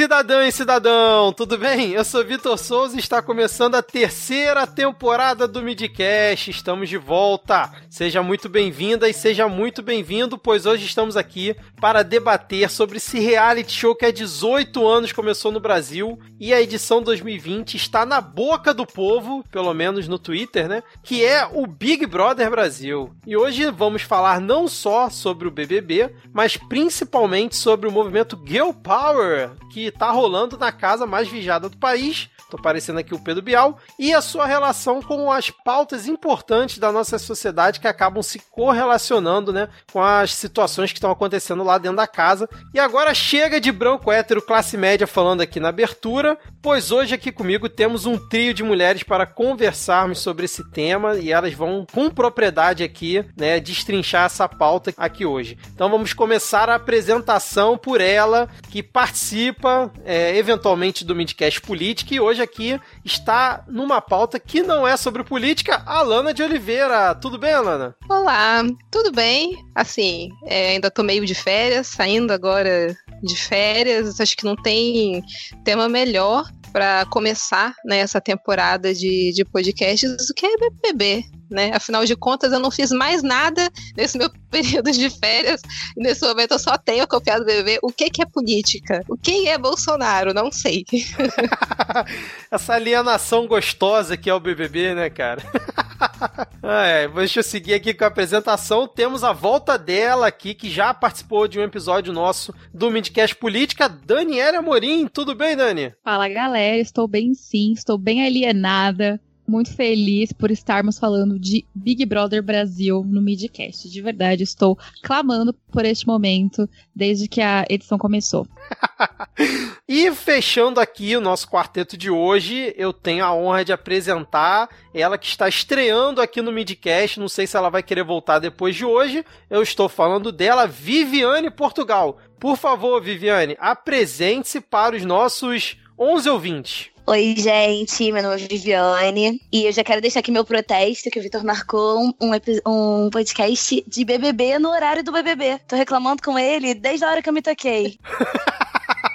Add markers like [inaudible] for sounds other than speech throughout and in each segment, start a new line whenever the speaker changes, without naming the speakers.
cidadã e cidadão, tudo bem? Eu sou Vitor Souza e está começando a terceira temporada do Midcast. Estamos de volta. Seja muito bem-vinda e seja muito bem-vindo, pois hoje estamos aqui para debater sobre esse reality show que há 18 anos começou no Brasil e a edição 2020 está na boca do povo, pelo menos no Twitter, né? Que é o Big Brother Brasil. E hoje vamos falar não só sobre o BBB, mas principalmente sobre o movimento Girl Power, que tá rolando na casa mais vigiada do país. Tô parecendo aqui o Pedro Bial. E a sua relação com as pautas importantes da nossa sociedade que acabam se correlacionando, né? Com as situações que estão acontecendo lá dentro da casa. E agora chega de branco hétero classe média falando aqui na abertura, pois hoje aqui comigo temos um trio de mulheres para conversarmos sobre esse tema e elas vão com propriedade aqui, né? Destrinchar essa pauta aqui hoje. Então vamos começar a apresentação por ela, que participa é, eventualmente do Midcast Política e hoje aqui está numa pauta que não é sobre política, Alana de Oliveira. Tudo bem, Alana?
Olá, tudo bem? Assim, é, ainda tô meio de férias, saindo agora de férias, acho que não tem tema melhor para começar né, essa temporada de, de podcasts do que é BBB né? Afinal de contas, eu não fiz mais nada nesse meu [laughs] período de férias. E nesse momento eu só tenho copiado do BBB. O que, que é política? O que é Bolsonaro? Não sei. [laughs]
Essa alienação gostosa que é o BBB, né, cara? [laughs] ah, é, deixa eu seguir aqui com a apresentação. Temos a volta dela aqui, que já participou de um episódio nosso do Midcast Política, Daniela Amorim. Tudo bem, Dani?
Fala, galera. Estou bem sim, estou bem alienada muito feliz por estarmos falando de Big Brother Brasil no Midcast. De verdade, estou clamando por este momento desde que a edição começou. [laughs]
e fechando aqui o nosso quarteto de hoje, eu tenho a honra de apresentar ela que está estreando aqui no Midcast. Não sei se ela vai querer voltar depois de hoje. Eu estou falando dela, Viviane Portugal. Por favor, Viviane, apresente-se para os nossos 11 ouvintes.
Oi, gente, meu nome é Viviane e eu já quero deixar aqui meu protesto que o Vitor marcou um, um podcast de BBB no horário do BBB. Tô reclamando com ele desde a hora que eu me toquei. [laughs]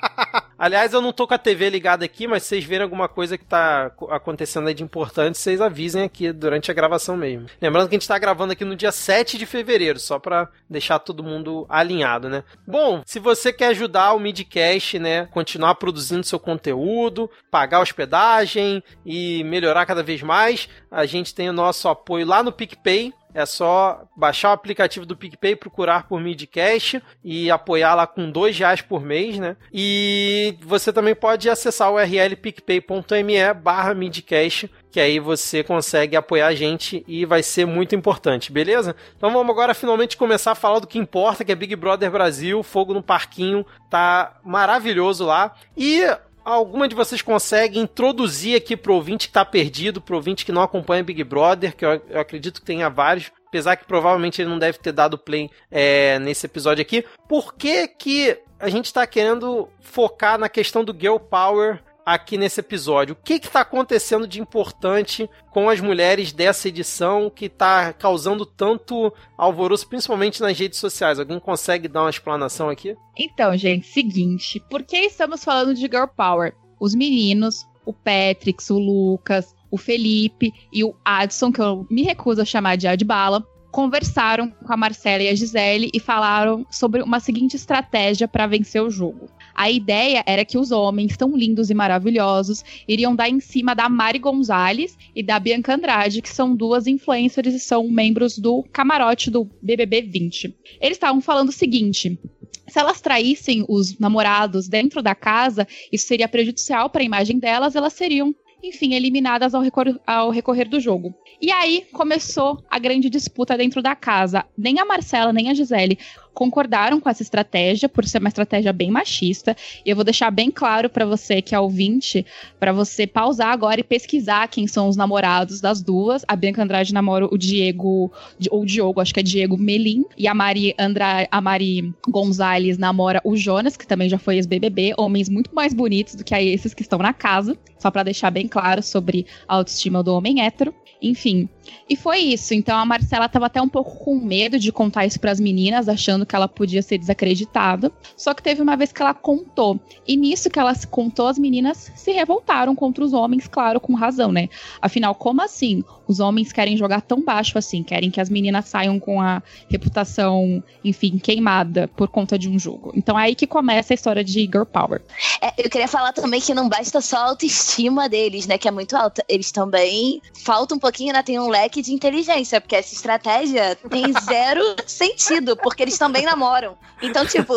Aliás, eu não tô com a TV ligada aqui, mas se vocês verem alguma coisa que tá acontecendo aí de importante, vocês avisem aqui durante a gravação mesmo. Lembrando que a gente tá gravando aqui no dia 7 de fevereiro, só para deixar todo mundo alinhado, né? Bom, se você quer ajudar o Midcast, né, continuar produzindo seu conteúdo, pagar hospedagem e melhorar cada vez mais, a gente tem o nosso apoio lá no PicPay, é só baixar o aplicativo do PicPay, procurar por Midcast e apoiar lá com dois reais por mês, né? E você também pode acessar o URL picpay.me barra Midcast, que aí você consegue apoiar a gente e vai ser muito importante, beleza? Então vamos agora finalmente começar a falar do que importa, que é Big Brother Brasil, Fogo no Parquinho, tá maravilhoso lá. E alguma de vocês consegue introduzir aqui pro ouvinte que tá perdido, pro ouvinte que não acompanha Big Brother, que eu, eu acredito que tenha vários, apesar que provavelmente ele não deve ter dado play é, nesse episódio aqui. Por que que a gente tá querendo focar na questão do Girl Power aqui nesse episódio. O que está acontecendo de importante com as mulheres dessa edição que está causando tanto alvoroço, principalmente nas redes sociais? Alguém consegue dar uma explanação aqui?
Então, gente, seguinte, por que estamos falando de Girl Power? Os meninos, o Patrick, o Lucas, o Felipe e o Adson, que eu me recuso a chamar de Adbala, conversaram com a Marcela e a Gisele e falaram sobre uma seguinte estratégia para vencer o jogo. A ideia era que os homens, tão lindos e maravilhosos, iriam dar em cima da Mari Gonzalez e da Bianca Andrade, que são duas influencers e são membros do camarote do BBB 20. Eles estavam falando o seguinte: se elas traíssem os namorados dentro da casa, isso seria prejudicial para a imagem delas, elas seriam, enfim, eliminadas ao, recor ao recorrer do jogo. E aí começou a grande disputa dentro da casa. Nem a Marcela, nem a Gisele concordaram com essa estratégia, por ser uma estratégia bem machista. E eu vou deixar bem claro para você que é ouvinte, para você pausar agora e pesquisar quem são os namorados das duas. A Bianca Andrade namora o Diego, ou o Diogo, acho que é Diego Melim, e a Mari Andra, a Mari Gonzalez namora o Jonas, que também já foi ex-BBB, homens muito mais bonitos do que esses que estão na casa, só para deixar bem claro sobre a autoestima do homem hétero. Enfim, E foi isso. Então a Marcela tava até um pouco com medo de contar isso para as meninas, achando que ela podia ser desacreditada. Só que teve uma vez que ela contou. E nisso que ela contou, as meninas se revoltaram contra os homens, claro, com razão, né? Afinal, como assim? Os homens querem jogar tão baixo assim, querem que as meninas saiam com a reputação, enfim, queimada por conta de um jogo. Então é aí que começa a história de Girl Power.
É, eu queria falar também que não basta só a autoestima deles, né? Que é muito alta. Eles também falta um pouquinho, né? Tem um leque de inteligência, porque essa estratégia tem [laughs] zero sentido, porque eles também namoram. Então, tipo,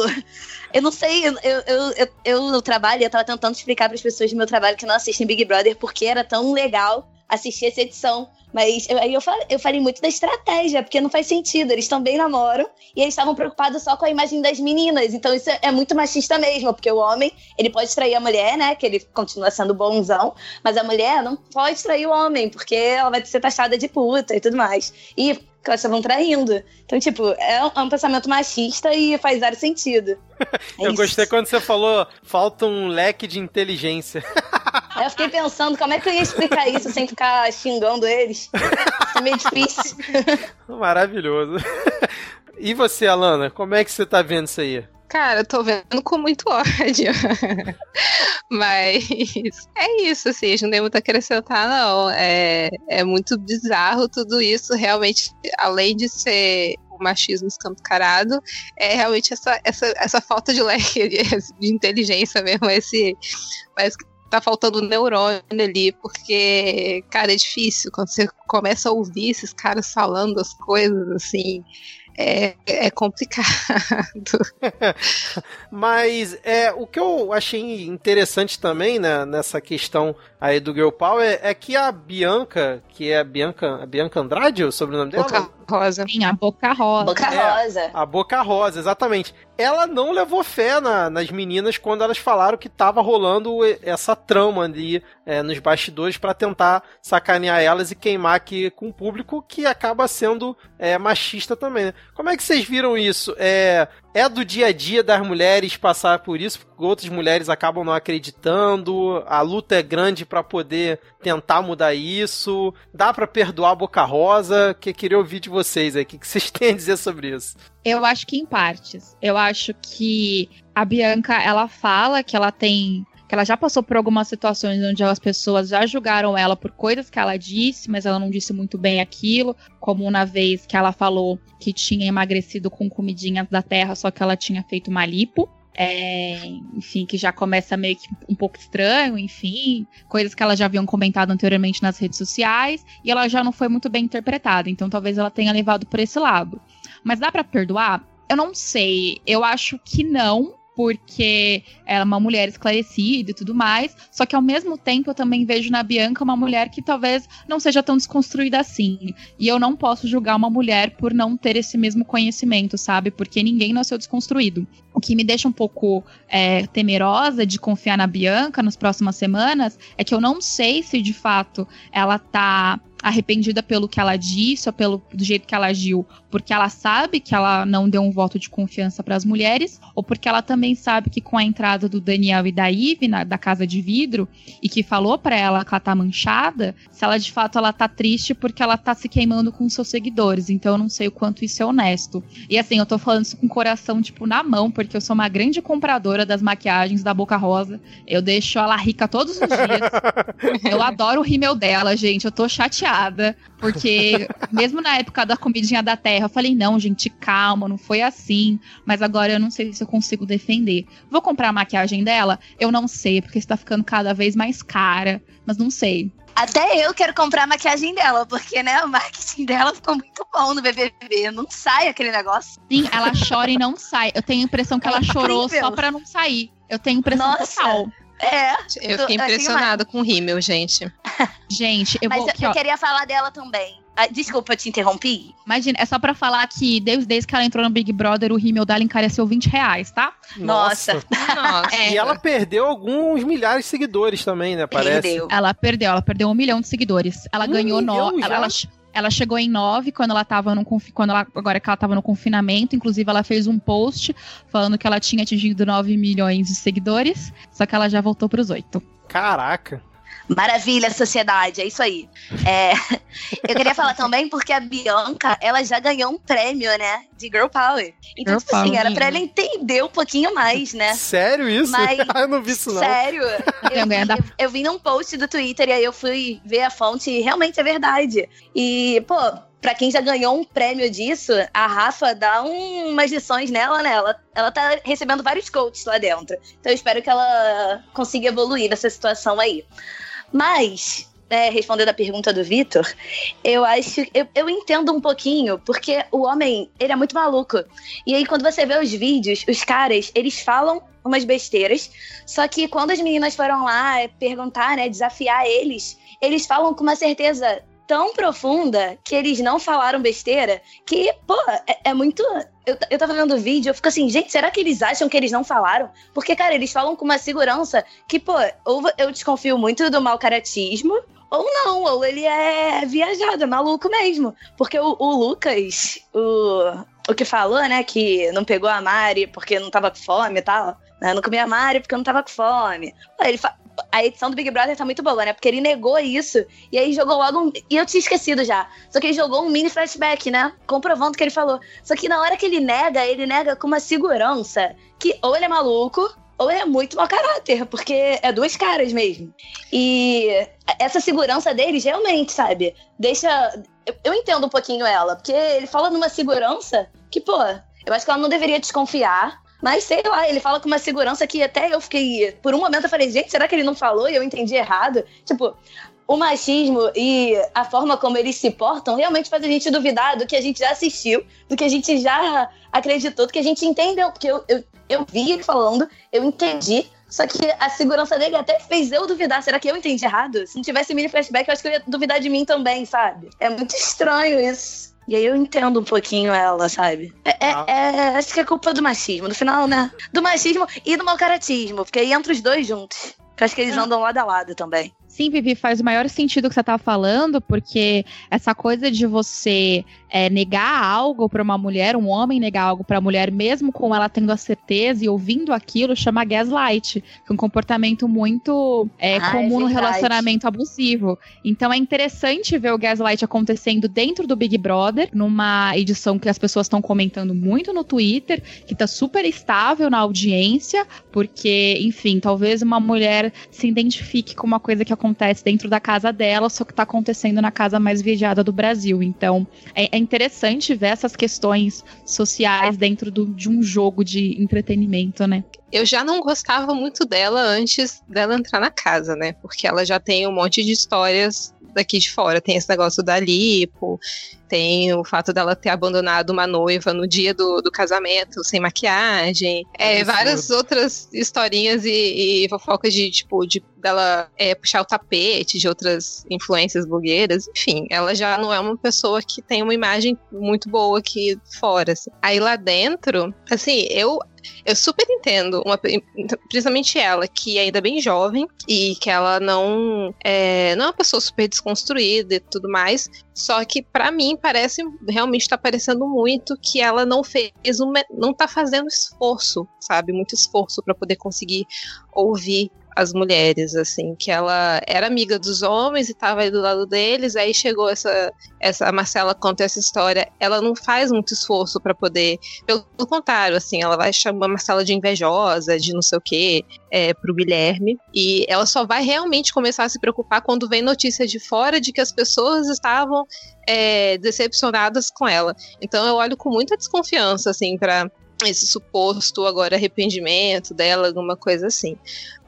eu não sei, eu, eu, eu, eu trabalho, eu tava tentando explicar para as pessoas do meu trabalho que não assistem Big Brother porque era tão legal assistir essa edição. Mas aí eu, falei, eu falei muito da estratégia, porque não faz sentido. Eles também namoram e eles estavam preocupados só com a imagem das meninas. Então isso é, é muito machista mesmo, porque o homem, ele pode trair a mulher, né? Que ele continua sendo bonzão, mas a mulher não pode trair o homem, porque ela vai ser taxada de puta e tudo mais. E que elas estavam traindo. Então, tipo, é um, é um pensamento machista e faz zero sentido. [laughs]
É eu isso. gostei quando você falou falta um leque de inteligência.
eu fiquei pensando como é que eu ia explicar isso sem ficar xingando eles. Isso é meio difícil. [laughs]
Maravilhoso. [laughs] E você, Alana, como é que você tá vendo isso aí?
Cara, eu tô vendo com muito ódio. [laughs] Mas é isso, assim, não tem muito a acrescentar, não. É, é muito bizarro tudo isso. Realmente, além de ser o machismo escancarado, é realmente essa, essa, essa falta de leque de, de inteligência mesmo, esse. Que tá faltando neurônio ali, porque, cara, é difícil quando você começa a ouvir esses caras falando as coisas assim é, é complicado. [laughs]
Mas é, o que eu achei interessante também né, nessa questão aí do Girl Power é, é que a Bianca, que é a Bianca, a Bianca Andrade, o sobrenome dela?
Boca Rosa.
Sim, a Boca Rosa.
Boca é, Rosa.
A Boca Rosa, exatamente. Ela não levou fé na, nas meninas quando elas falaram que tava rolando essa trama ali é, nos bastidores para tentar sacanear elas e queimar aqui com o público que acaba sendo é, machista também. Né? Como é que vocês viram isso? É, é do dia a dia das mulheres passar por isso, porque outras mulheres acabam não acreditando, a luta é grande para poder tentar mudar isso, dá para perdoar a Boca Rosa, que queria ouvir de vocês aí, o que, vocês [laughs] têm a dizer sobre isso?
Eu acho que em partes. Eu acho que a Bianca, ela fala que ela tem que ela já passou por algumas situações onde as pessoas já julgaram ela por coisas que ela disse, mas ela não disse muito bem aquilo, como na vez que ela falou que tinha emagrecido com comidinhas da terra, só que ela tinha feito uma lipo. É, enfim, que já começa meio que um pouco estranho, enfim, coisas que ela já haviam comentado anteriormente nas redes sociais, e ela já não foi muito bem interpretada, então talvez ela tenha levado por esse lado. Mas dá para perdoar? Eu não sei, eu acho que não, porque ela é uma mulher esclarecida e tudo mais. Só que ao mesmo tempo eu também vejo na Bianca uma mulher que talvez não seja tão desconstruída assim. E eu não posso julgar uma mulher por não ter esse mesmo conhecimento, sabe? Porque ninguém nasceu desconstruído. O que me deixa um pouco é, temerosa de confiar na Bianca nas próximas semanas é que eu não sei se de fato ela tá arrependida pelo que ela disse ou pelo do jeito que ela agiu, porque ela sabe que ela não deu um voto de confiança para as mulheres, ou porque ela também sabe que com a entrada do Daniel e da Ive na, da casa de vidro e que falou para ela que ela tá manchada, se ela de fato ela tá triste porque ela tá se queimando com seus seguidores. Então eu não sei o quanto isso é honesto. E assim, eu tô falando isso com o coração tipo na mão, porque eu sou uma grande compradora das maquiagens da Boca Rosa. Eu deixo ela rica todos os dias. [laughs] eu adoro o rímel dela, gente. Eu tô chateada chateada, porque mesmo na época da comidinha da terra, eu falei, não, gente, calma, não foi assim. Mas agora eu não sei se eu consigo defender. Vou comprar a maquiagem dela? Eu não sei, porque está ficando cada vez mais cara, mas não sei.
Até eu quero comprar a maquiagem dela, porque, né, o marketing dela ficou muito bom no BBB. Não sai aquele negócio.
Sim, ela chora e não sai. Eu tenho a impressão que ela é chorou só pra não sair. Eu tenho impressão Nossa. total.
É.
Eu fiquei impressionada com o rímel, gente. [laughs]
Gente, eu
Mas
vou.
Mas eu, eu queria falar dela também. Ah, desculpa, eu te interrompi.
Imagina, é só pra falar que desde, desde que ela entrou no Big Brother, o rímel dela encareceu 20 reais, tá?
Nossa.
Nossa. [laughs]
É. E ela perdeu alguns milhares de seguidores também, né? Parece.
Perdeu. Ela perdeu, ela perdeu um milhão de seguidores. Ela um ganhou nove. Ela, ela, ela chegou em 9 quando ela tava no quando ela agora que ela tava no confinamento, inclusive ela fez um post falando que ela tinha atingido 9 milhões de seguidores, só que ela já voltou para os 8.
Caraca.
Maravilha, sociedade, é isso aí. É, eu queria falar também porque a Bianca, ela já ganhou um prêmio, né? De Girl Power. Então,
Girl
tipo assim,
Power.
era pra ela entender um pouquinho mais, né?
Sério isso?
Mas- [laughs]
eu não vi isso não.
Sério, eu, [laughs] vi- eu, eu vi num post do Twitter e aí eu fui ver a fonte e realmente é verdade. E, pô, pra quem já ganhou um prêmio disso, a Rafa dá um- umas lições nela, né? Ela, ela tá recebendo vários coaches lá dentro. Então eu espero que ela consiga evoluir nessa situação aí. Mas, é, respondendo a pergunta do Vitor, eu acho. Eu, eu entendo um pouquinho, porque o homem, ele é muito maluco. E aí, quando você vê os vídeos, os caras, eles falam umas besteiras. Só que quando as meninas foram lá é, perguntar, né, desafiar eles, eles falam com uma certeza tão profunda que eles não falaram besteira que, pô, é, é muito. Eu, eu tava vendo o vídeo, eu fico assim, gente, será que eles acham que eles não falaram? Porque, cara, eles falam com uma segurança que, pô, ou eu desconfio muito do mau caratismo, ou não, ou ele é viajado, é maluco mesmo. Porque o, o Lucas, o, o que falou, né, que não pegou a Mari porque não tava com fome e tal, né, não comia a Mari porque não tava com fome. Ele fa- a edição do Big Brother tá muito boa, né? Porque ele negou isso e aí jogou logo um. E eu tinha esquecido já. Só que ele jogou um mini flashback, né? Comprovando o que ele falou. Só que na hora que ele nega, ele nega com uma segurança que ou ele é maluco ou ele é muito mau caráter, porque é duas caras mesmo. E essa segurança deles realmente, sabe? Deixa. Eu, eu entendo um pouquinho ela, porque ele fala numa segurança que, pô, eu acho que ela não deveria desconfiar. Mas sei lá, ele fala com uma segurança que até eu fiquei. Por um momento eu falei, gente, será que ele não falou e eu entendi errado? Tipo, o machismo e a forma como eles se portam realmente faz a gente duvidar do que a gente já assistiu, do que a gente já acreditou, do que a gente entendeu. Porque eu, eu, eu vi ele falando, eu entendi. Só que a segurança dele até fez eu duvidar. Será que eu entendi errado? Se não tivesse mini flashback, eu acho que eu ia duvidar de mim também, sabe? É muito estranho isso. E aí eu entendo um pouquinho ela, sabe? É, é-
Ah.
é- acho que é culpa do machismo, no final, né? Do machismo e do mau caratismo, porque aí entra os dois juntos. Que eu acho que eles andam lado a lado também.
Sim, Vivi, faz o maior sentido o que você tá falando, porque essa coisa de você é, negar algo pra uma mulher, um homem negar algo pra mulher, mesmo com ela tendo a certeza e ouvindo aquilo, chama gaslight, que é um comportamento muito é,
Ah, é
comum no
verdade.
relacionamento abusivo. Então é interessante ver o gaslight acontecendo dentro do Big Brother, numa edição que as pessoas estão comentando muito no Twitter, que tá super estável na audiência, porque, enfim, talvez uma mulher se identifique com uma coisa que acontece dentro da casa dela, só que tá acontecendo na casa mais vigiada do Brasil. Então, é, é interessante ver essas questões sociais dentro do- de um jogo de entretenimento, né?
Eu já não gostava muito dela antes dela entrar na casa, né? Porque ela já tem um monte de histórias daqui de fora. Tem esse negócio da lipo, tem o fato dela ter abandonado uma noiva no dia do, do casamento, sem maquiagem. É,
Absurdo.
várias outras historinhas e, e fofocas de, tipo, de dela é, puxar o tapete de outras influências blogueiras. Enfim, ela já não é uma pessoa que tem uma imagem muito boa aqui fora. assim. Aí lá dentro, assim, eu eu super entendo, uma- principalmente ela, que é ainda bem jovem e que ela não é, não é uma pessoa super desconstruída e tudo mais. Só que pra mim parece realmente tá parecendo muito que ela não fez uma, não tá fazendo esforço, sabe, muito esforço pra poder conseguir ouvir as mulheres, assim, que ela era amiga dos homens e tava aí do lado deles, aí chegou essa, essa a Marcela conta essa história, ela não faz muito esforço pra poder pelo contrário, assim, ela vai chamar a Marcela de invejosa, de não sei o quê, é, pro Guilherme. E ela só vai realmente começar a se preocupar quando vem notícia de fora de que as pessoas estavam é, decepcionadas com ela. Então eu olho com muita desconfiança, assim, pra esse suposto agora arrependimento dela, alguma coisa assim.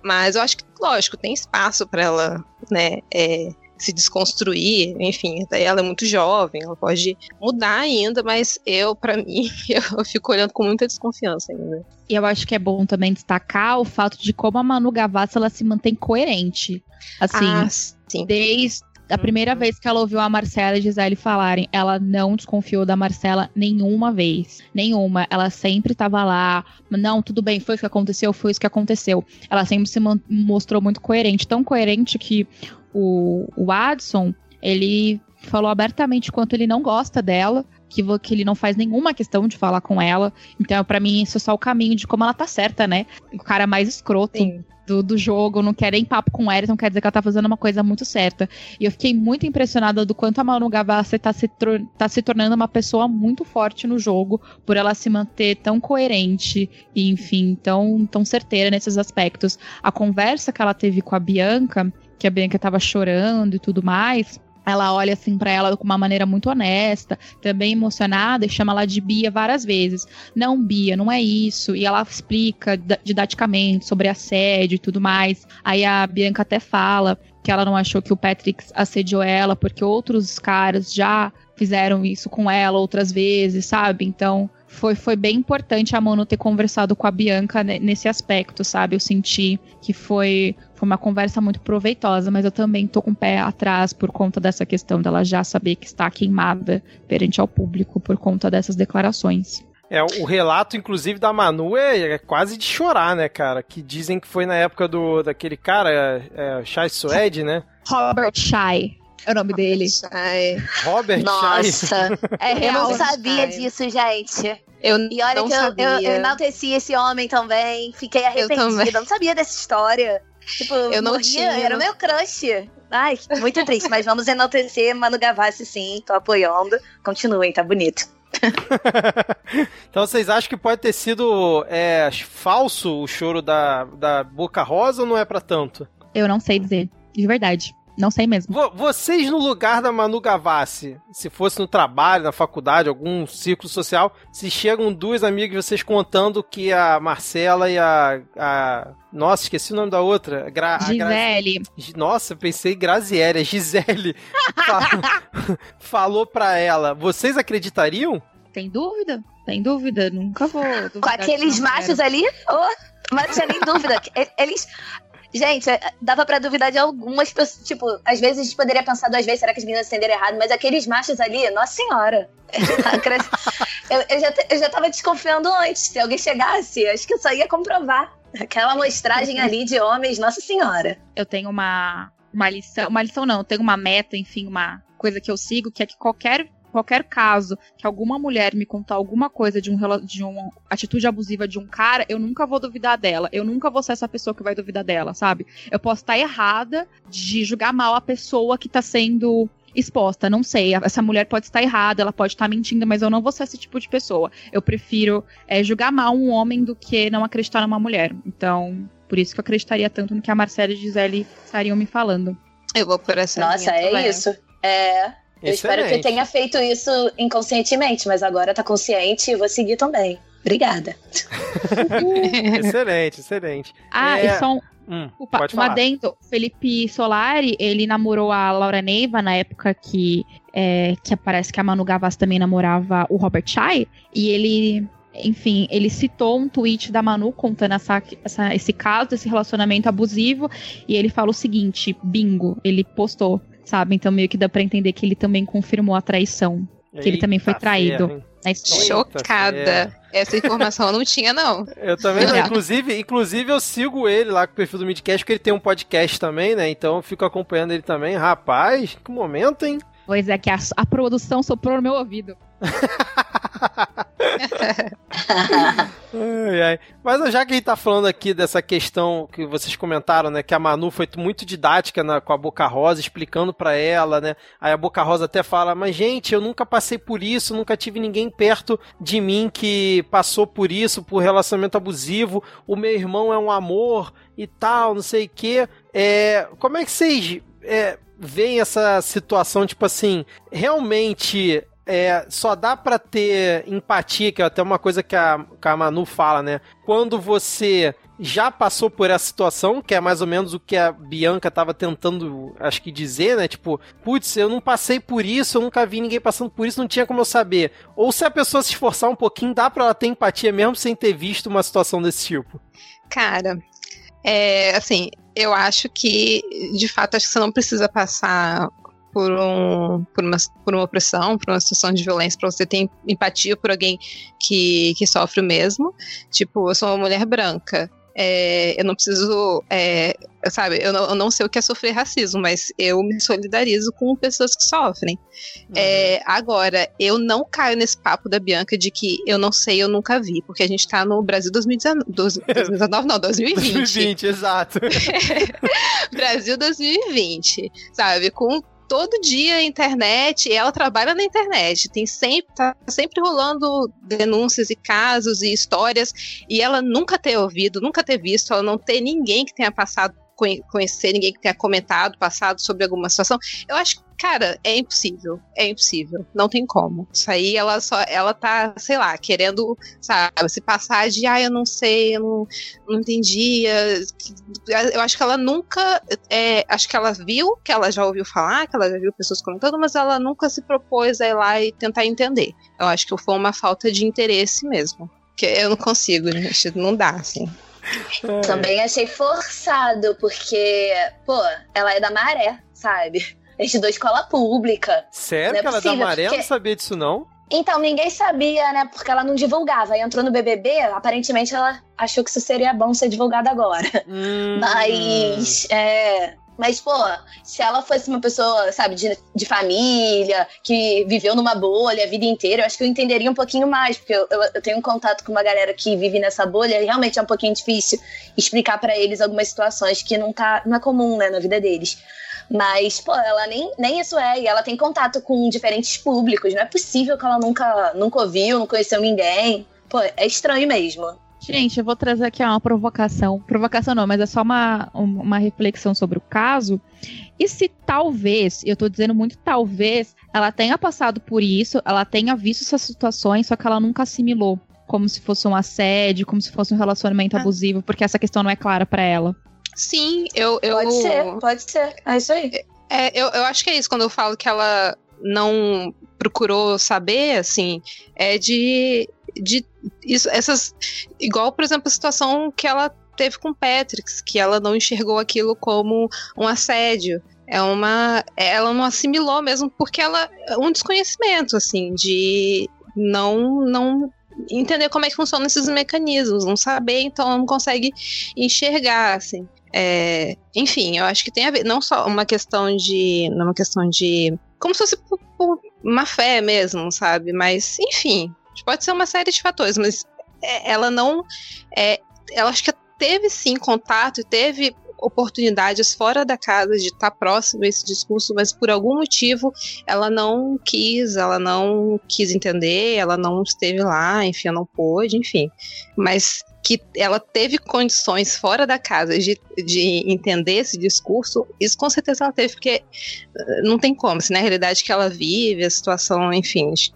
Mas eu acho que, lógico, tem espaço pra ela, né, é, se desconstruir, enfim, ela é muito jovem, ela pode mudar ainda, mas eu, pra mim, [laughs] eu fico olhando com muita desconfiança ainda.
E eu acho que é bom também destacar o fato de como a Manu Gavassi ela se mantém coerente. Assim,
ah, sim.
desde a primeira vez que ela ouviu a Marcela e a Gisele falarem, ela não desconfiou da Marcela nenhuma vez. Nenhuma. Ela sempre tava lá. Não, tudo bem, foi isso que aconteceu, foi isso que aconteceu. Ela sempre se mostrou muito coerente. Tão coerente que o, o Adson, ele falou abertamente quanto ele não gosta dela. que, que ele não faz nenhuma questão de falar com ela. Então, para mim, isso é só o caminho de como ela tá certa, né? O cara mais escroto. Sim do, do jogo, não quer nem papo com ela, então quer dizer que ela tá fazendo uma coisa muito certa. E eu fiquei muito impressionada do quanto a Manu Gavassi tá se, tá se tornando uma pessoa muito forte no jogo, por ela se manter tão coerente e, enfim, tão, tão certeira nesses aspectos. A conversa que ela teve com a Bianca, que a Bianca tava chorando e tudo mais ela olha assim para ela com uma maneira muito honesta, também emocionada, e chama ela de Bia várias vezes. Não, Bia, não é isso. E ela explica didaticamente sobre assédio e tudo mais. Aí a Bianca até fala que ela não achou que o Patrick assediou ela, porque outros caras já fizeram isso com ela outras vezes, sabe? Então, foi, foi bem importante a Mono ter conversado com a Bianca nesse aspecto, sabe? Eu senti que foi, foi uma conversa muito proveitosa, mas eu também tô com o pé atrás por conta dessa questão dela já saber que está queimada perante ao público por conta dessas declarações.
É, o relato, inclusive, da Manu é, é, quase de chorar, né, cara? Que dizem que foi na época do daquele cara, é, Shai Suede, né?
Robert Shai é o nome dele.
Shai. Robert
Nossa, [laughs] é eu não sabia disso, gente. Eu e olha que eu, eu, eu, enalteci esse homem também, fiquei arrependida, eu não sabia dessa história. Tipo, eu não morria, tinha. Era meu crush. Ai, muito triste, mas vamos enaltecer Manu Gavassi sim, tô apoiando. Continuem, tá bonito. [laughs]
então vocês acham que pode ter sido é, falso o choro da, da Boca Rosa ou não é para tanto?
Eu não sei dizer, de verdade. Não sei mesmo.
Vocês, no lugar da Manu Gavassi, se fosse no trabalho, na faculdade, algum círculo social, se chegam duas amigas vocês contando que a Marcela e a. a... Nossa, esqueci o nome da outra. Gra...
Gisele.
Gra... Nossa, pensei Graziele. Gisele [laughs] falou pra ela. Vocês acreditariam?
Tem dúvida? Tem dúvida. Nunca vou.
Com aqueles machos ali? Oh, mas não tinha nem dúvida. [laughs] Eles. Gente, é, dava para duvidar de algumas pessoas. Tipo, às vezes a gente poderia pensar duas vezes, será que as meninas entenderam errado? Mas aqueles machos ali, nossa senhora. [laughs] eu, eu, já, eu já tava desconfiando antes. Se alguém chegasse, acho que eu só ia comprovar. Aquela amostragem ali de homens, nossa senhora.
Eu tenho uma, uma lição. Uma lição não, eu tenho uma meta, enfim, uma coisa que eu sigo, que é que qualquer qualquer caso que alguma mulher me contar alguma coisa de, um, de uma atitude abusiva de um cara, eu nunca vou duvidar dela. Eu nunca vou ser essa pessoa que vai duvidar dela, sabe? Eu posso estar errada de julgar mal a pessoa que tá sendo exposta. Não sei, essa mulher pode estar errada, ela pode estar mentindo, mas eu não vou ser esse tipo de pessoa. Eu prefiro é, julgar mal um homem do que não acreditar numa mulher. Então, por isso que eu acreditaria tanto no que a Marcela e a Gisele estariam me falando.
Eu vou por essa
Nossa, é também. isso. É, eu espero que eu tenha feito isso inconscientemente, mas agora tá consciente e vou seguir também. Obrigada. [laughs]
excelente, excelente.
Ah, é... e só um, hum, Opa, um adendo. Felipe Solari, ele namorou a Laura Neiva na época que, é, que parece que a Manu Gavassi também namorava o Robert Shai. E ele enfim, ele citou um tweet da Manu contando essa, essa, esse caso, esse relacionamento abusivo, e ele fala o seguinte: bingo, ele postou sabe? Então meio que dá para entender que ele também confirmou a traição. Que ele também foi traído.
Chocada. Essa informação eu não tinha, não.
Eu também não. Inclusive, inclusive, eu sigo ele lá com o perfil do Midcast, porque ele tem um podcast também, né? Então eu fico acompanhando ele também. Rapaz, que momento, hein?
Pois é, que a, a produção soprou no meu ouvido. [laughs]
ai, ai. Mas já que a gente tá falando aqui dessa questão que vocês comentaram, né? Que a Manu foi muito didática na, com a Boca Rosa, explicando para ela, né? Aí a Boca Rosa até fala, mas gente, eu nunca passei por isso, nunca tive ninguém perto de mim que passou por isso, por relacionamento abusivo. O meu irmão é um amor e tal, não sei o quê. É, como é que vocês é, veem essa situação, tipo assim, realmente é, só dá para ter empatia, que é até uma coisa que a, que a Manu fala, né? Quando você já passou por essa situação, que é mais ou menos o que a Bianca tava tentando, acho que dizer, né? Tipo, putz, eu não passei por isso, eu nunca vi ninguém passando por isso, não tinha como eu saber. Ou se a pessoa se esforçar um pouquinho, dá pra ela ter empatia mesmo sem ter visto uma situação desse tipo.
Cara, é, assim, eu acho que, de fato, acho que você não precisa passar por, um, por, uma, por uma opressão, por uma situação de violência, para você ter empatia por alguém que, que sofre o mesmo. Tipo, eu sou uma mulher branca. é, eu não preciso, é, sabe, eu não, eu não, sei o que é sofrer racismo, mas eu me solidarizo com pessoas que sofrem. Uhum. É, agora, eu não caio nesse papo da Bianca de que eu não sei, eu nunca vi, porque a gente tá no Brasil 2019, 2019 [laughs] não, 2020.
2020, exato. [laughs]
Brasil 2020, sabe, com todo dia a internet, ela trabalha na internet, tem sempre, tá sempre rolando denúncias e casos e histórias, e ela nunca ter ouvido, nunca ter visto, ela não ter ninguém que tenha passado conhecer ninguém que tenha comentado, passado sobre alguma situação. Eu acho que, cara, é impossível. É impossível. Não tem como. Isso aí, ela só, ela tá, sei lá, querendo, sabe, se passar de, ah, eu não sei, eu não, não entendia. Eu acho que ela nunca, é, acho que ela viu, que ela já ouviu falar, que ela já viu pessoas comentando, mas ela nunca se propôs a ir lá e tentar entender. Eu acho que foi uma falta de interesse mesmo. Que eu não consigo, gente, não dá, assim.
É. Também achei forçado, porque, pô, ela é da maré, sabe? A gente estudou escola pública.
Sério é que ela é da maré? Porque... Eu não sabia disso, não.
Então, ninguém sabia, né? Porque ela não divulgava. Aí entrou no BBB, aparentemente ela achou que isso seria bom ser divulgado agora. Hum. Mas, é, mas, pô, se ela fosse uma pessoa, sabe, de, de família, que viveu numa bolha a vida inteira, eu acho que eu entenderia um pouquinho mais, porque eu, eu, eu tenho um contato com uma galera que vive nessa bolha e realmente é um pouquinho difícil explicar para eles algumas situações que não, tá, não é comum, né, na vida deles. Mas, pô, ela nem, nem isso é, e ela tem contato com diferentes públicos, não é possível que ela nunca, nunca ouviu, não conheceu ninguém. Pô, é estranho mesmo.
Gente, eu vou trazer aqui uma provocação. Provocação não, mas é só uma, uma reflexão sobre o caso. E se talvez, eu tô dizendo muito talvez, ela tenha passado por isso, ela tenha visto essas situações, só que ela nunca assimilou como se fosse um assédio, como se fosse um relacionamento ah. abusivo, porque essa questão não é clara para ela.
Sim, eu, eu.
Pode ser, pode ser. É isso aí.
É, eu, eu acho que é isso, quando eu falo que ela não procurou saber, assim, é de de isso, essas. Igual, por exemplo, a situação que ela teve com Patrick, que ela não enxergou aquilo como um assédio. É uma. Ela não assimilou mesmo, porque ela. Um desconhecimento, assim, de não. não entender como é que funcionam esses mecanismos, não saber, então ela não consegue enxergar, assim. É, enfim, eu acho que tem a ver, não só uma questão de. Não uma questão de. Como se fosse por, por má fé mesmo, sabe? Mas, enfim, Pode ser uma série de fatores, mas é, ela não. É, ela acho que teve sim contato, teve oportunidades fora da casa de estar próximo a esse discurso, mas por algum motivo ela não quis, ela não quis entender, ela não esteve lá, enfim, ela não pôde, enfim. Mas que ela teve condições fora da casa de, de entender esse discurso, isso com certeza ela teve, porque eh, não tem como, se na realidade que ela vive, a situação, enfim, isso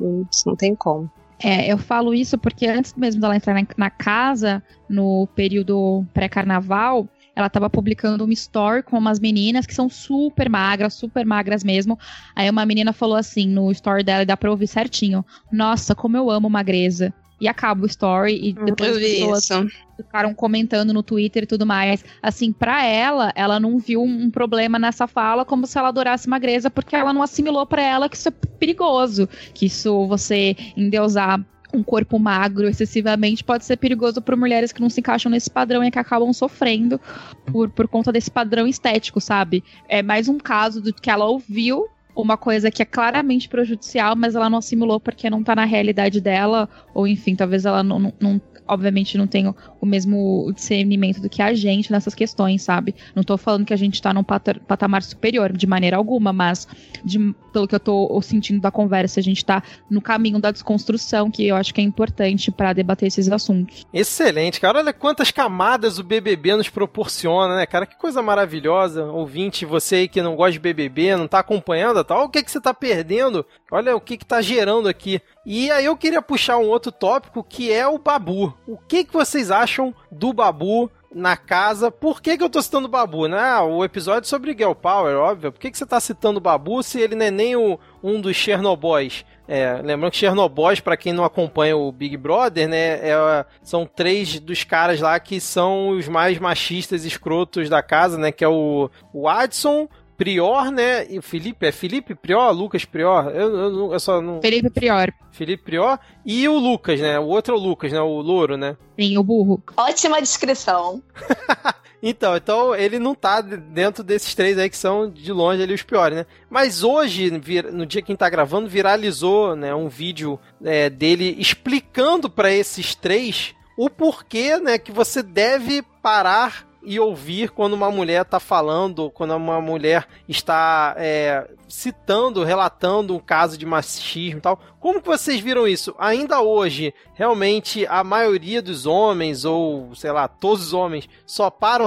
não tem como.
É, eu falo isso porque antes mesmo dela entrar na, casa, no período pré-carnaval, ela estava publicando uma story com umas meninas que são super magras, super magras mesmo. Aí uma menina falou assim no story dela, dá pra ouvir certinho: Nossa, como eu amo magreza e acaba o story e
hum, depois as pessoas isso.
ficaram comentando no Twitter e tudo mais. Assim, para ela, ela não viu um problema nessa fala como se ela adorasse magreza, porque ela não assimilou para ela que isso é perigoso, que isso você endeusar um corpo magro excessivamente pode ser perigoso para mulheres que não se encaixam nesse padrão e que acabam sofrendo por, por conta desse padrão estético, sabe? É mais um caso do que ela ouviu uma coisa que é claramente prejudicial, mas ela não assimilou porque não tá na realidade dela, ou enfim, talvez ela não, não, obviamente não tem o mesmo discernimento do que a gente nessas questões, sabe? Não tô falando que a gente tá num patamar superior de maneira alguma, mas de, pelo que eu tô sentindo da conversa, a gente tá no caminho da desconstrução, que eu acho que é importante para debater esses assuntos.
Excelente, cara. Olha quantas camadas o BBB nos proporciona, né, cara? Que coisa maravilhosa. Ouvinte, você aí que não gosta de BBB, não tá acompanhando, tal, o que que você tá perdendo? Olha o que que tá gerando aqui. E aí eu queria puxar um outro tópico que é o Babu. O que, que vocês acham do Babu na casa. Por que, que eu tô citando o Babu, né? Ah, o episódio sobre Girl Power, óbvio. Por que, que você tá citando o Babu se ele não é nem o, um dos Chernobyls? É, lembrando que Chernobyl, para quem não acompanha o Big Brother, né, é, são três dos caras lá que são os mais machistas escrotos da casa, né, que é o, o Adson, Prior, né? E o Felipe, é Felipe Prior? Lucas Prior? Eu, eu, eu só não.
Felipe Prior.
Felipe Prior. E o Lucas, né? O outro é o Lucas, né? O louro, né?
Sim, o burro.
Ótima descrição. [laughs]
Então, então ele não tá dentro desses três aí que são de longe ali os piores, né? Mas hoje, no dia que a gente tá gravando, viralizou, né, um vídeo é, dele explicando para esses três o porquê, né, que você deve parar e ouvir quando uma mulher está falando, quando uma mulher está é, citando, relatando um caso de machismo e tal. Como que vocês viram isso? Ainda hoje, realmente a maioria dos homens, ou sei lá, todos os homens, só param,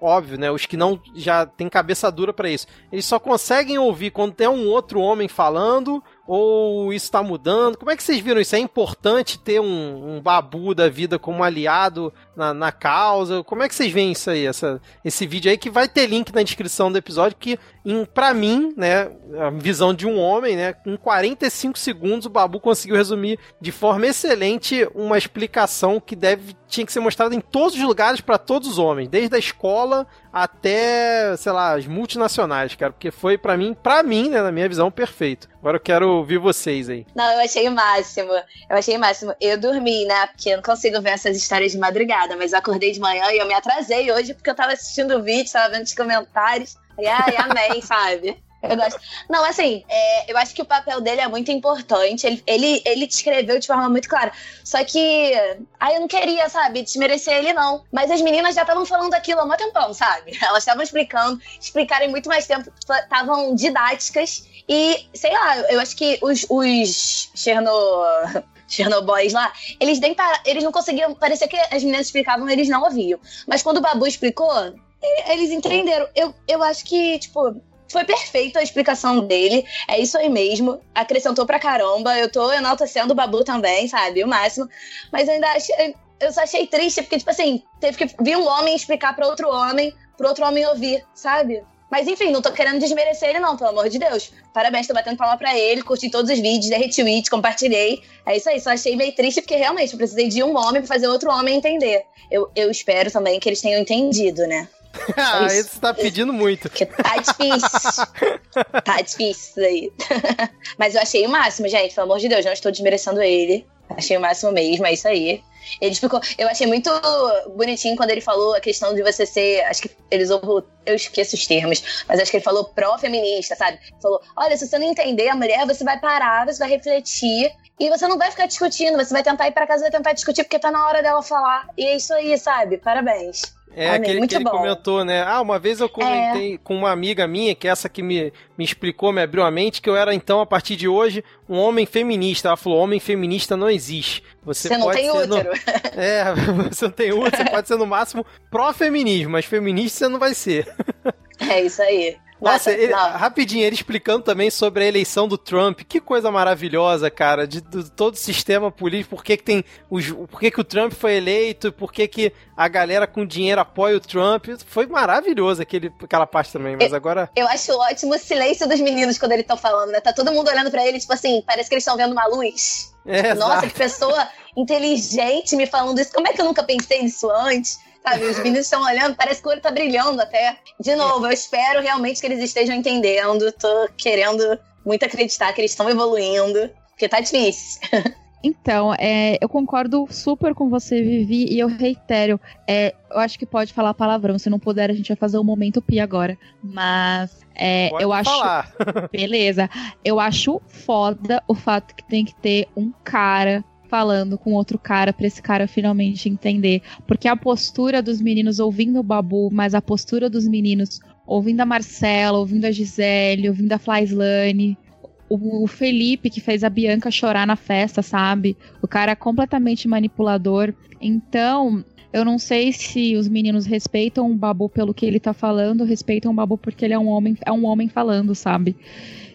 óbvio, né? Os que não já têm cabeça dura para isso. Eles só conseguem ouvir quando tem um outro homem falando ou isso está mudando? Como é que vocês viram isso? É importante ter um, um babu da vida como aliado na, na, causa? Como é que vocês veem isso aí, essa, esse vídeo aí que vai ter link na descrição do episódio que, para mim, né, a visão de um homem, né, em 45 segundos o babu conseguiu resumir de forma excelente uma explicação que deve tinha que ser mostrada em todos os lugares para todos os homens, desde a escola até, sei lá, as multinacionais, cara, porque foi para mim, para mim, né, na minha visão, perfeito. Agora eu quero ouvir vocês aí.
Não, eu achei o máximo. Eu achei o máximo. Eu dormi, né, porque eu não consigo ver essas histórias de madrugada, mas eu acordei de manhã e eu me atrasei hoje porque eu tava assistindo o vídeo, tava vendo os comentários. E ai, amém, [laughs] sabe? Eu gosto. Não, assim, é, eu acho que o papel dele é muito importante. Ele, ele, ele descreveu de forma muito clara. Só que. Aí eu não queria, sabe, desmerecer ele, não. Mas as meninas já estavam falando aquilo há um tempão, sabe? [laughs] Elas estavam explicando, explicaram em muito mais tempo, estavam didáticas. E, sei lá, eu acho que os, os Cherno. Chernobyls lá, eles nem eles não conseguiam, parecia que as meninas explicavam, eles não ouviam. Mas quando o Babu explicou, eles entenderam. Eu, eu acho que, tipo, foi perfeita a explicação dele. É isso aí mesmo. Acrescentou pra caramba. Eu tô enaltecendo o Babu também, sabe? O máximo. Mas eu ainda achei. Eu só achei triste, porque, tipo assim, teve que vir um homem explicar pra outro homem, pro outro homem ouvir, sabe? Mas enfim, não tô querendo desmerecer ele, não, pelo amor de Deus. Parabéns, tô batendo palma pra ele, curti todos os vídeos, dei retweet, compartilhei. É isso aí, só achei meio triste, porque realmente eu precisei de um homem pra fazer outro homem entender. Eu, eu espero também que eles tenham entendido, né? [laughs]
ah, isso você tá pedindo muito.
Porque tá difícil. [laughs] tá difícil isso aí. [laughs] Mas eu achei o máximo, gente. Pelo amor de Deus, não estou desmerecendo ele. Achei o máximo mesmo, é isso aí. Ele ficou. Eu achei muito bonitinho quando ele falou a questão de você ser. Acho que eles usam. Eu esqueço os termos, mas acho que ele falou pró-feminista, sabe? Falou: olha, se você não entender a mulher, você vai parar, você vai refletir. E você não vai ficar discutindo, você vai tentar ir para casa e vai tentar discutir porque tá na hora dela falar. E é isso aí, sabe? Parabéns.
É, Amei, aquele que ele bom. comentou, né? Ah, uma vez eu comentei é. com uma amiga minha, que é essa que me, me explicou, me abriu a mente, que eu era, então, a partir de hoje, um homem feminista. Ela falou, homem feminista não existe. Você,
você não tem útero.
No... [laughs] É, [laughs] você não tem útero, você pode ser no máximo pró-feminismo, mas feminista você não vai ser. [laughs]
É isso aí.
Nossa, ele, rapidinho, ele explicando também sobre a eleição do Trump. Que coisa maravilhosa, cara, de, de todo o sistema político. Por que, que tem os, por que, que o Trump foi eleito, por que, que a galera com dinheiro apoia o Trump. Foi maravilhoso aquele, aquela parte também, mas
eu,
agora.
Eu acho ótimo o silêncio dos meninos quando eles estão falando, né? Tá todo mundo olhando para ele, tipo assim, parece que eles estão vendo uma luz. É, Nossa, exato. que pessoa inteligente me falando isso. Como é que eu nunca pensei nisso antes? Sabe, os meninos estão olhando, parece que o olho tá brilhando até. De novo, eu espero realmente que eles estejam entendendo. Tô querendo muito acreditar que eles estão evoluindo, porque tá difícil. [laughs]
Então, é, eu concordo super com você, Vivi, e eu reitero, é, eu acho que pode falar palavrão, se não puder a gente vai fazer um momento pi agora, mas é, eu acho... Beleza, eu acho foda o fato que tem que ter um cara falando com outro cara para esse cara finalmente entender. Porque a postura dos meninos ouvindo o Babu, mas a postura dos meninos ouvindo a Marcela, ouvindo a Gisele, ouvindo a Flyslane, o Felipe que fez a Bianca chorar na festa, sabe? O cara é completamente manipulador. Então, eu não sei se os meninos respeitam o Babu pelo que ele tá falando, respeitam o Babu porque ele é um homem, é um homem falando, sabe?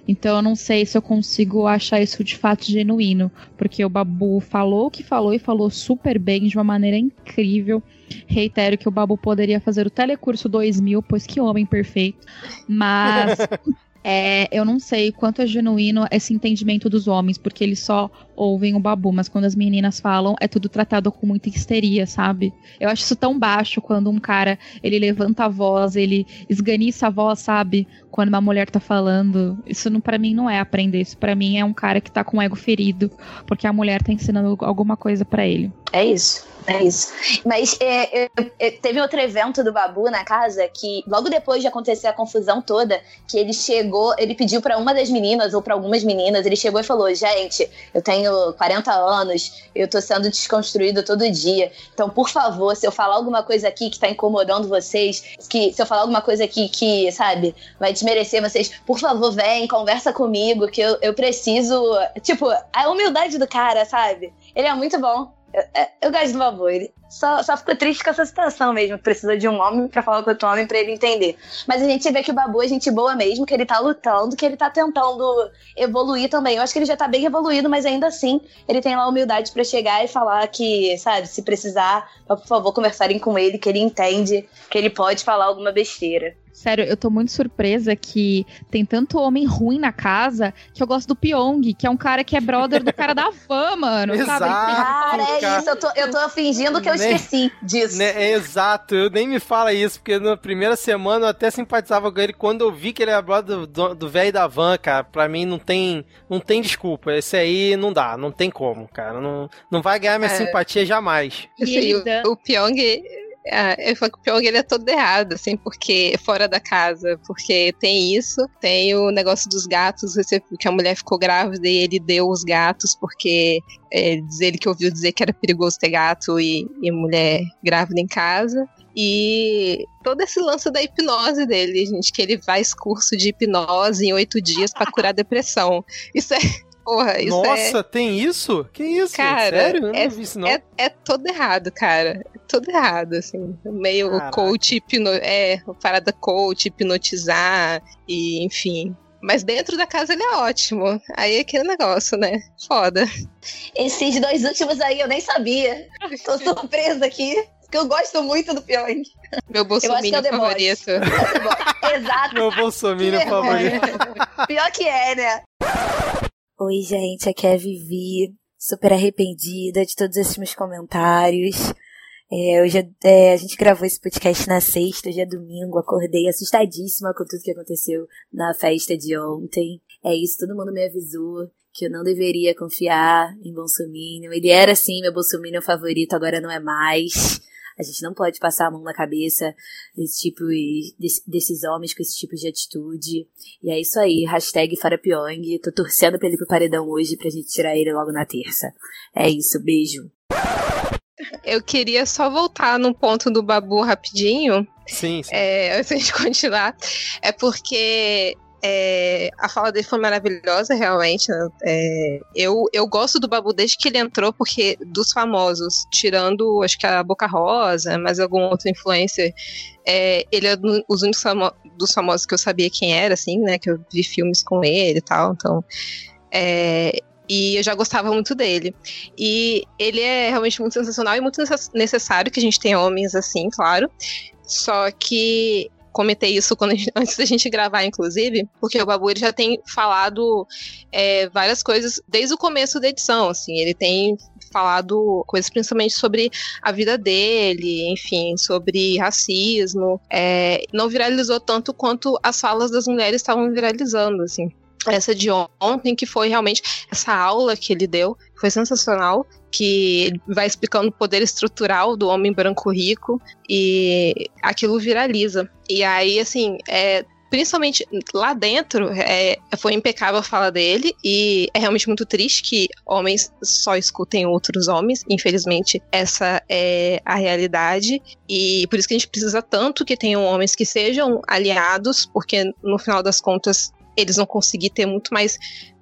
Então eu não sei se eu consigo achar isso de fato genuíno, porque o Babu falou o que falou e falou super bem, de uma maneira incrível. Reitero que o Babu poderia fazer o Telecurso 2000, pois que homem perfeito. Mas [laughs] é, eu não sei quanto é genuíno esse entendimento dos homens, porque ele só ouvem o babu, mas quando as meninas falam, é tudo tratado com muita histeria, sabe? Eu acho isso tão baixo quando um cara, ele levanta a voz, ele esganiça a voz, sabe? Quando uma mulher tá falando. Isso para mim não é aprender, isso para mim é um cara que tá com o ego ferido, porque a mulher tá ensinando alguma coisa para ele.
É isso. É isso. Mas é, é, é, teve outro evento do Babu na casa que, logo depois de acontecer a confusão toda, que ele chegou, ele pediu para uma das meninas, ou para algumas meninas, ele chegou e falou: Gente, eu tenho 40 anos, eu tô sendo desconstruído todo dia. Então, por favor, se eu falar alguma coisa aqui que tá incomodando vocês, que se eu falar alguma coisa aqui que, sabe, vai desmerecer vocês, por favor, vem, conversa comigo, que eu, eu preciso. Tipo, a humildade do cara, sabe? Ele é muito bom. Eu, é, eu gosto do Babu, ele só, só ficou triste com essa situação mesmo. Precisa de um homem para falar com outro homem para ele entender. Mas a gente vê que o Babu é gente boa mesmo, que ele tá lutando, que ele tá tentando evoluir também. Eu acho que ele já tá bem evoluído, mas ainda assim ele tem lá humildade para chegar e falar que, sabe, se precisar, por favor, conversarem com ele, que ele entende que ele pode falar alguma besteira.
Sério, eu tô muito surpresa que tem tanto homem ruim na casa que eu gosto do Pyong, que é um cara que é brother do cara da fã, [laughs] mano.
Exato,
sabe?
Cara, é isso. Eu tô, eu tô fingindo que eu
Nem-
esqueci disso.
Né, é exato, eu nem me fala isso, porque na primeira semana eu até simpatizava com ele quando eu vi que ele era brother do- velho da van, cara. Pra mim não tem, não tem desculpa. Esse aí não dá, não tem como, cara. Não, não vai ganhar minha
É.
simpatia jamais.
E
Assim, o, o Pyong. É, eu falo que o Pyong ele é todo errado, assim, porque fora da casa, porque tem isso, tem o negócio dos gatos, que a mulher ficou grávida e ele deu os gatos, porque é, diz ele que ouviu dizer que era perigoso ter gato e, e mulher grávida em casa. E todo esse lance da hipnose dele, gente, que ele faz curso de hipnose em oito dias pra curar depressão. Isso é. Porra, isso é.
Nossa, tem isso? Que isso?
Cara,
Sério? Eu não
é-
vi isso não.
É, é todo errado, cara. É todo errado, assim. Meio
Caraca.
coach, hipno... é, parada coach, hipnotizar, e enfim. Mas dentro da casa ele é ótimo. Aí é aquele negócio, né? Foda.
Esses dois últimos aí eu nem sabia. Tô [laughs] surpresa aqui. Porque eu gosto muito do Pyong.
Meu
que é
favorito. [laughs]
Exato.
Meu bolsominion
Que [laughs] vergonha.
favorito.
Pior que é, né? Oi, gente, aqui é a Vivi, super arrependida de todos esses meus comentários. É, hoje é- é, a gente gravou esse podcast na sexta, hoje é domingo, acordei assustadíssima com tudo que aconteceu na festa de ontem. É isso, todo mundo me avisou que eu não deveria confiar em Bolsominion. Ele era sim meu Bolsominion favorito, agora não é mais. A gente não pode passar a mão na cabeça desse tipo, desse- desses homens com esse tipo de atitude. E é isso aí, hashtag Fora Pyong. Tô torcendo pra ele ir pro paredão hoje pra gente tirar ele logo na terça. É isso, beijo.
Eu queria só voltar no ponto do Babu rapidinho.
Sim, sim.
É, [laughs] antes de continuar, é porque é, a fala dele foi maravilhosa, realmente. né? É, eu, eu gosto do Babu desde que ele entrou, porque dos famosos, tirando acho que a Boca Rosa, mas algum outro influencer, é, ele é um dos únicos famo- dos famosos que eu sabia quem era, assim, né? Que eu vi filmes com ele e tal, então. é, e eu já gostava muito dele. E ele é realmente muito sensacional e muito necess- necessário que a gente tenha homens assim, claro. Só que comentei isso quando [laughs] antes da gente gravar, inclusive, porque o Babu ele já tem falado é, várias coisas desde o começo da edição, assim, ele tem falado coisas principalmente sobre a vida dele, enfim, sobre racismo, é, não viralizou tanto quanto as falas das mulheres estavam viralizando, assim. Essa de ontem, que foi realmente essa aula que ele deu, foi sensacional, que vai explicando o poder estrutural do homem branco rico, e aquilo viraliza. E aí, assim, é, principalmente lá dentro, é, foi impecável a fala dele, e é realmente muito triste que homens só escutem outros homens. Infelizmente, essa é a realidade. E por isso que a gente precisa tanto que tenham homens que sejam aliados, porque no final das contas eles vão conseguir ter muito mais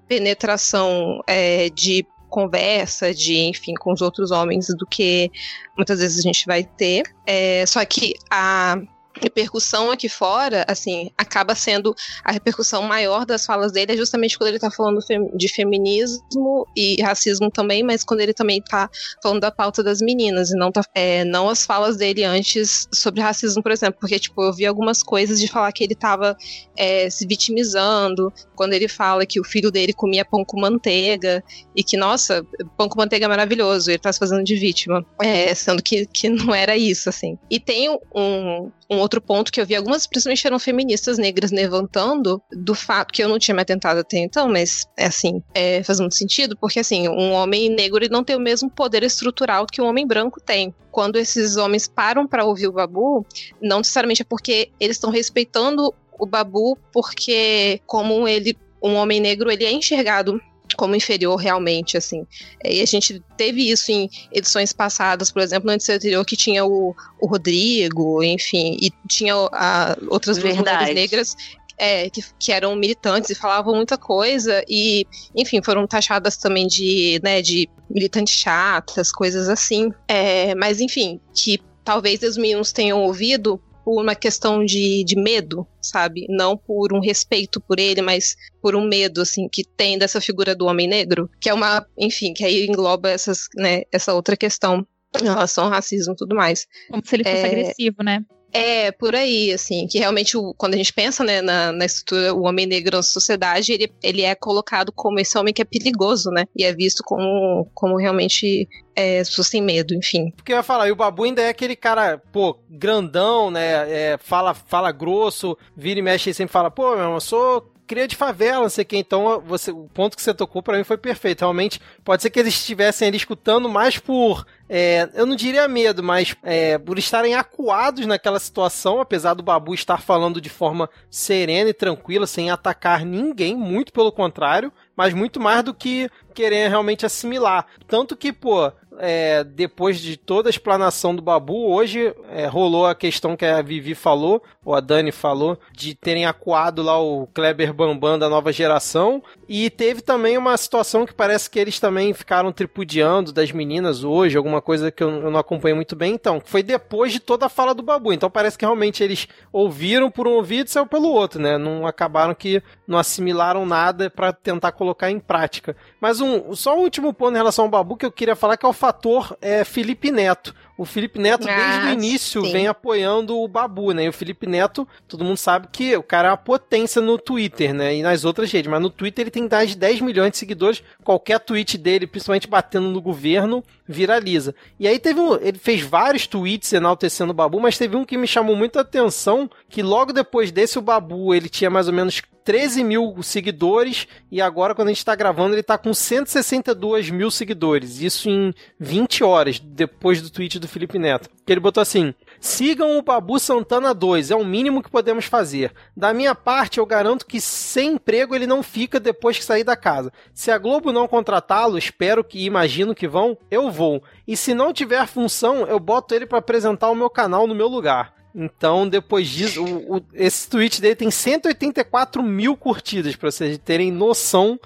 penetração é, de conversa, de enfim, com os outros homens do que muitas vezes a gente vai ter. É, só que a repercussão aqui fora, assim, acaba sendo a repercussão maior das falas dele é justamente quando ele tá falando de feminismo e racismo também, mas quando ele também tá falando da pauta das meninas e não tá, é, não as falas dele antes sobre racismo, por exemplo, porque, tipo, eu vi algumas coisas de falar que ele tava é, se vitimizando, quando ele fala que o filho dele comia pão com manteiga e que, nossa, pão com manteiga é maravilhoso, ele tá se fazendo de vítima, é, sendo que, que não era isso, assim. E tem um, um outro ponto que eu vi algumas, principalmente eram feministas negras levantando do fato que eu não tinha me atentado até então, mas é assim, é, faz muito sentido, porque assim, um homem negro ele não tem o mesmo poder estrutural que um homem branco tem. Quando esses homens param para ouvir o Babu, não necessariamente é porque eles estão respeitando o Babu, porque como ele um homem negro ele é enxergado como inferior realmente, assim. E a gente teve isso em edições passadas, por exemplo, no edição anterior que tinha o, o Rodrigo, enfim, e tinha a, outras mulheres negras é, que, que, eram militantes e falavam muita coisa e, enfim, foram taxadas também de, né, de militantes chatas, coisas assim. É, mas, enfim, que talvez os meninos tenham ouvido por uma questão de, de medo, sabe? Não por um respeito por ele, mas por um medo, assim, que tem dessa figura do homem negro, que é uma, enfim, que aí engloba essas, né, essa outra questão em relação ao racismo e tudo mais.
Como se ele fosse é... agressivo, né?
É, por aí, assim, que realmente o, quando a gente pensa né, na, na estrutura, o homem negro na sociedade, ele, ele é colocado como esse homem que é perigoso, né? E é visto como, como realmente é, sem medo, enfim.
Porque eu ia falar, e o Babu ainda é aquele cara, pô, grandão, né? É, fala, fala grosso, vira e mexe e sempre fala, pô, meu irmão, eu sou cria de favela, não sei o que. Então, você, o ponto que você tocou para mim foi perfeito. Realmente, pode ser que eles estivessem ali escutando mais por. É, eu não diria medo, mas é, por estarem acuados naquela situação, apesar do Babu estar falando de forma serena e tranquila, sem atacar ninguém, muito pelo contrário, mas muito mais do que querer realmente assimilar. Tanto que, pô, é, depois de toda a explanação do Babu, hoje é, rolou a questão que a Vivi falou, ou a Dani falou, de terem acuado lá o Kleber Bambam da nova geração. E teve também uma situação que parece que eles também ficaram tripudiando das meninas hoje, alguma coisa que eu, eu não acompanhei muito bem. Então, foi depois de toda a fala do Babu. Então parece que realmente eles ouviram por um ouvido e saiu pelo outro, né? Não acabaram que não assimilaram nada para tentar colocar em prática. Mas um, só um último ponto em relação ao Babu que eu queria falar que é o fator é, Felipe Neto. O Felipe Neto, ah, desde o início, sim. vem apoiando o Babu, né? E o Felipe Neto, todo mundo sabe que o cara é uma potência no Twitter, né? E nas outras redes. Mas no Twitter ele tem mais de 10 milhões de seguidores. Qualquer tweet dele, principalmente batendo no governo, viraliza. E aí teve um. Ele fez vários tweets enaltecendo o Babu, mas teve um que me chamou muita atenção, que logo depois desse o Babu, ele tinha mais ou menos 13 mil seguidores e agora, quando a gente está gravando, ele está com 162 mil seguidores. Isso em 20 horas depois do tweet do Felipe Neto. Que ele botou assim: sigam o Babu Santana 2, é o mínimo que podemos fazer. Da minha parte, eu garanto que sem emprego ele não fica depois que sair da casa. Se a Globo não contratá-lo, espero que imagino que vão, eu vou. E se não tiver função, eu boto ele para apresentar o meu canal no meu lugar. Então, depois disso, o, o, esse tweet dele tem 184 mil curtidas, pra vocês terem noção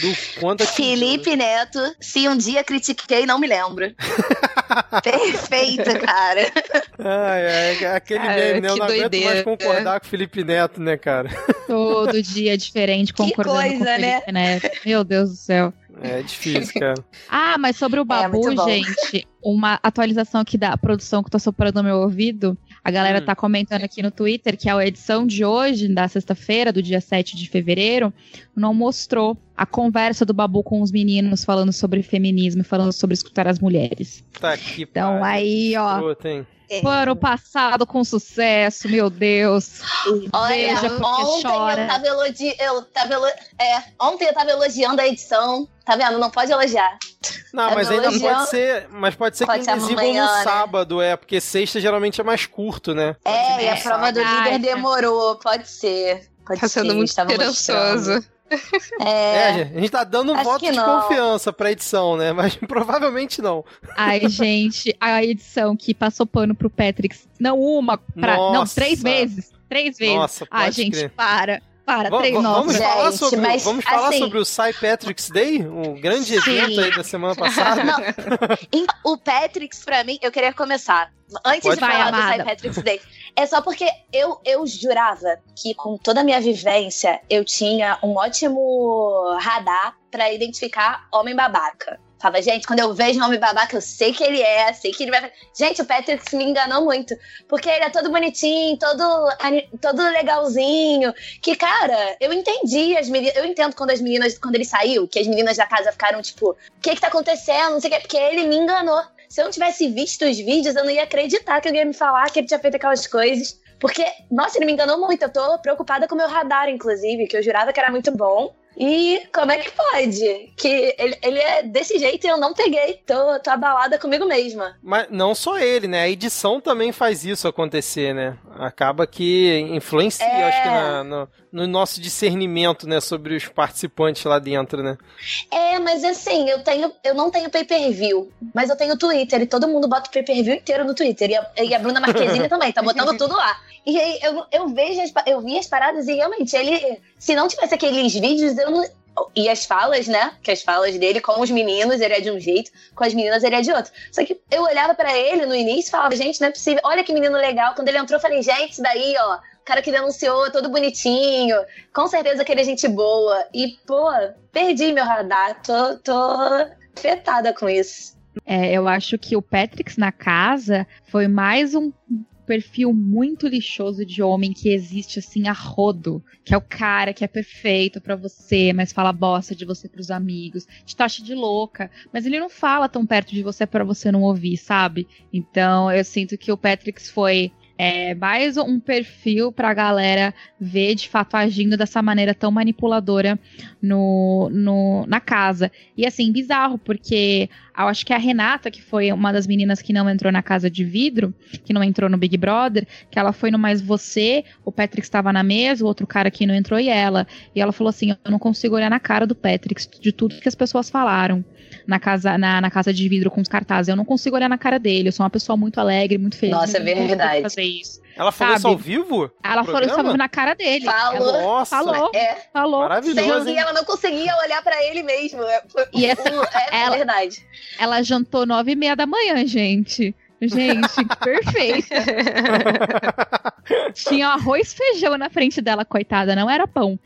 do quanto
Felipe Neto, se um dia critiquei, não me lembro. [laughs] Perfeito, cara.
Ai, ai, é aquele cara, meme, né? Eu não doideira. aguento mais concordar com o Felipe Neto, né, cara?
Todo dia é diferente concordando coisa, com o Felipe né? Neto. Meu Deus do céu.
É difícil, cara.
ah, mas sobre o é, Babu, é, gente, uma atualização aqui da produção que tô soprando no meu ouvido. A galera hum. tá comentando aqui no Twitter que a edição de hoje, da sexta-feira, do dia 7 de fevereiro, não mostrou a conversa do Babu com os meninos falando sobre feminismo, falando sobre escutar as mulheres.
Tá aqui,
Então aí, ó. Puta, Ano passado com sucesso, meu Deus.
Olha, Veja ontem chora. eu tava elogiando. Eu tava elo... é, ontem eu tava elogiando a edição. Tá vendo? Não pode elogiar.
Não, mas ainda pode ser. Mas pode ser pode que eles exibam no né? sábado, é, porque sexta geralmente é mais curto, né?
Pode é, e a prova do líder demorou. Pode ser. Pode
tá sendo muito esperançoso. [laughs]
É, é, a gente tá dando um voto de não. confiança pra edição, né? Mas [laughs] provavelmente não.
Ai, gente, a edição que passou pano pro Patrick, não uma, pra, não, três vezes. Três vezes. Nossa, Ai, gente, crer. para. Para, três
vamos, falar, sobre, mas, vamos falar assim, sobre o Cy Patrick's Day, um grande evento aí da semana [laughs] passada. Não,
o Patrick's, pra mim, eu queria começar. Antes Pode de falar amada. do Cy Patrick's Day, É só porque eu, eu jurava que com toda a minha vivência eu tinha um ótimo radar para identificar homem babaca. Fala, gente, quando eu vejo um homem babaca, eu sei que ele é, sei que ele vai. Gente, o Patrick me enganou muito. Porque ele é todo bonitinho, todo, todo legalzinho. Que, cara, eu entendi as meninas. Eu entendo quando as meninas, quando ele saiu, que as meninas da casa ficaram tipo, o que que tá acontecendo? Não sei o que. Porque ele me enganou. Se eu não tivesse visto os vídeos, eu não ia acreditar que alguém ia me falar que ele tinha feito aquelas coisas. Porque, nossa, ele me enganou muito. Eu tô preocupada com o meu radar, inclusive, que eu jurava que era muito bom. E como é que pode? Que ele, ele é desse jeito e eu não peguei. Tô, tô abalada comigo mesma.
Mas não só ele, né? A edição também faz isso acontecer, né? Acaba que influencia, é... acho que, na, no, no, nosso discernimento, né? Sobre os participantes lá dentro, né?
É, mas assim, eu tenho, eu não tenho pay-per-view, mas eu tenho Twitter e todo mundo bota o pay-per-view inteiro no Twitter. E a, e a Bruna Marquezine [laughs] também, tá botando tudo lá. E aí eu, eu vejo, as, eu vi as paradas e realmente ele, se não tivesse aqueles vídeos, eu não, e as falas, né? Que as falas dele com os meninos ele é de um jeito, com as meninas ele é de outro. Só que eu olhava para ele no início e falava, gente, não é possível. Olha que menino legal. Quando ele entrou, eu falei, gente, isso daí, ó, o cara que denunciou, todo bonitinho, com certeza que ele é gente boa. E, pô, perdi meu radar, tô, tô afetada com isso.
É, eu acho que o Patrick na casa foi mais um perfil muito lixoso de homem que existe assim a rodo, que é o cara que é perfeito para você, mas fala bosta de você pros amigos, te taxa de louca, mas ele não fala tão perto de você para você não ouvir, sabe? Então eu sinto que o Patrick foi é mais um perfil para a galera ver de fato agindo dessa maneira tão manipuladora no, no, na casa. E assim, bizarro, porque acho que a Renata, que foi uma das meninas que não entrou na casa de vidro, que não entrou no Big Brother, que ela foi no Mais Você, o Patrick estava na mesa, o outro cara aqui não entrou e ela. E ela falou assim: Eu não consigo olhar na cara do Patrick de tudo que as pessoas falaram na casa, na, na casa de vidro com os cartazes. Eu não consigo olhar na cara dele. Eu sou uma pessoa muito alegre, muito feliz.
Nossa, é verdade.
Fazer isso.
Ela falou
Sabe?
isso ao vivo?
Ela falou isso ao vivo na cara dele.
Falou.
Ela
Nossa.
falou.
É.
Falou.
Maravilhoso, hein?
ela não conseguia olhar pra ele mesmo. É, foi-
E essa-
é
ela-
verdade.
Ela jantou nove e meia da manhã, gente. Gente, perfeito. [laughs] Tinha arroz e feijão na frente dela, coitada, não era pão.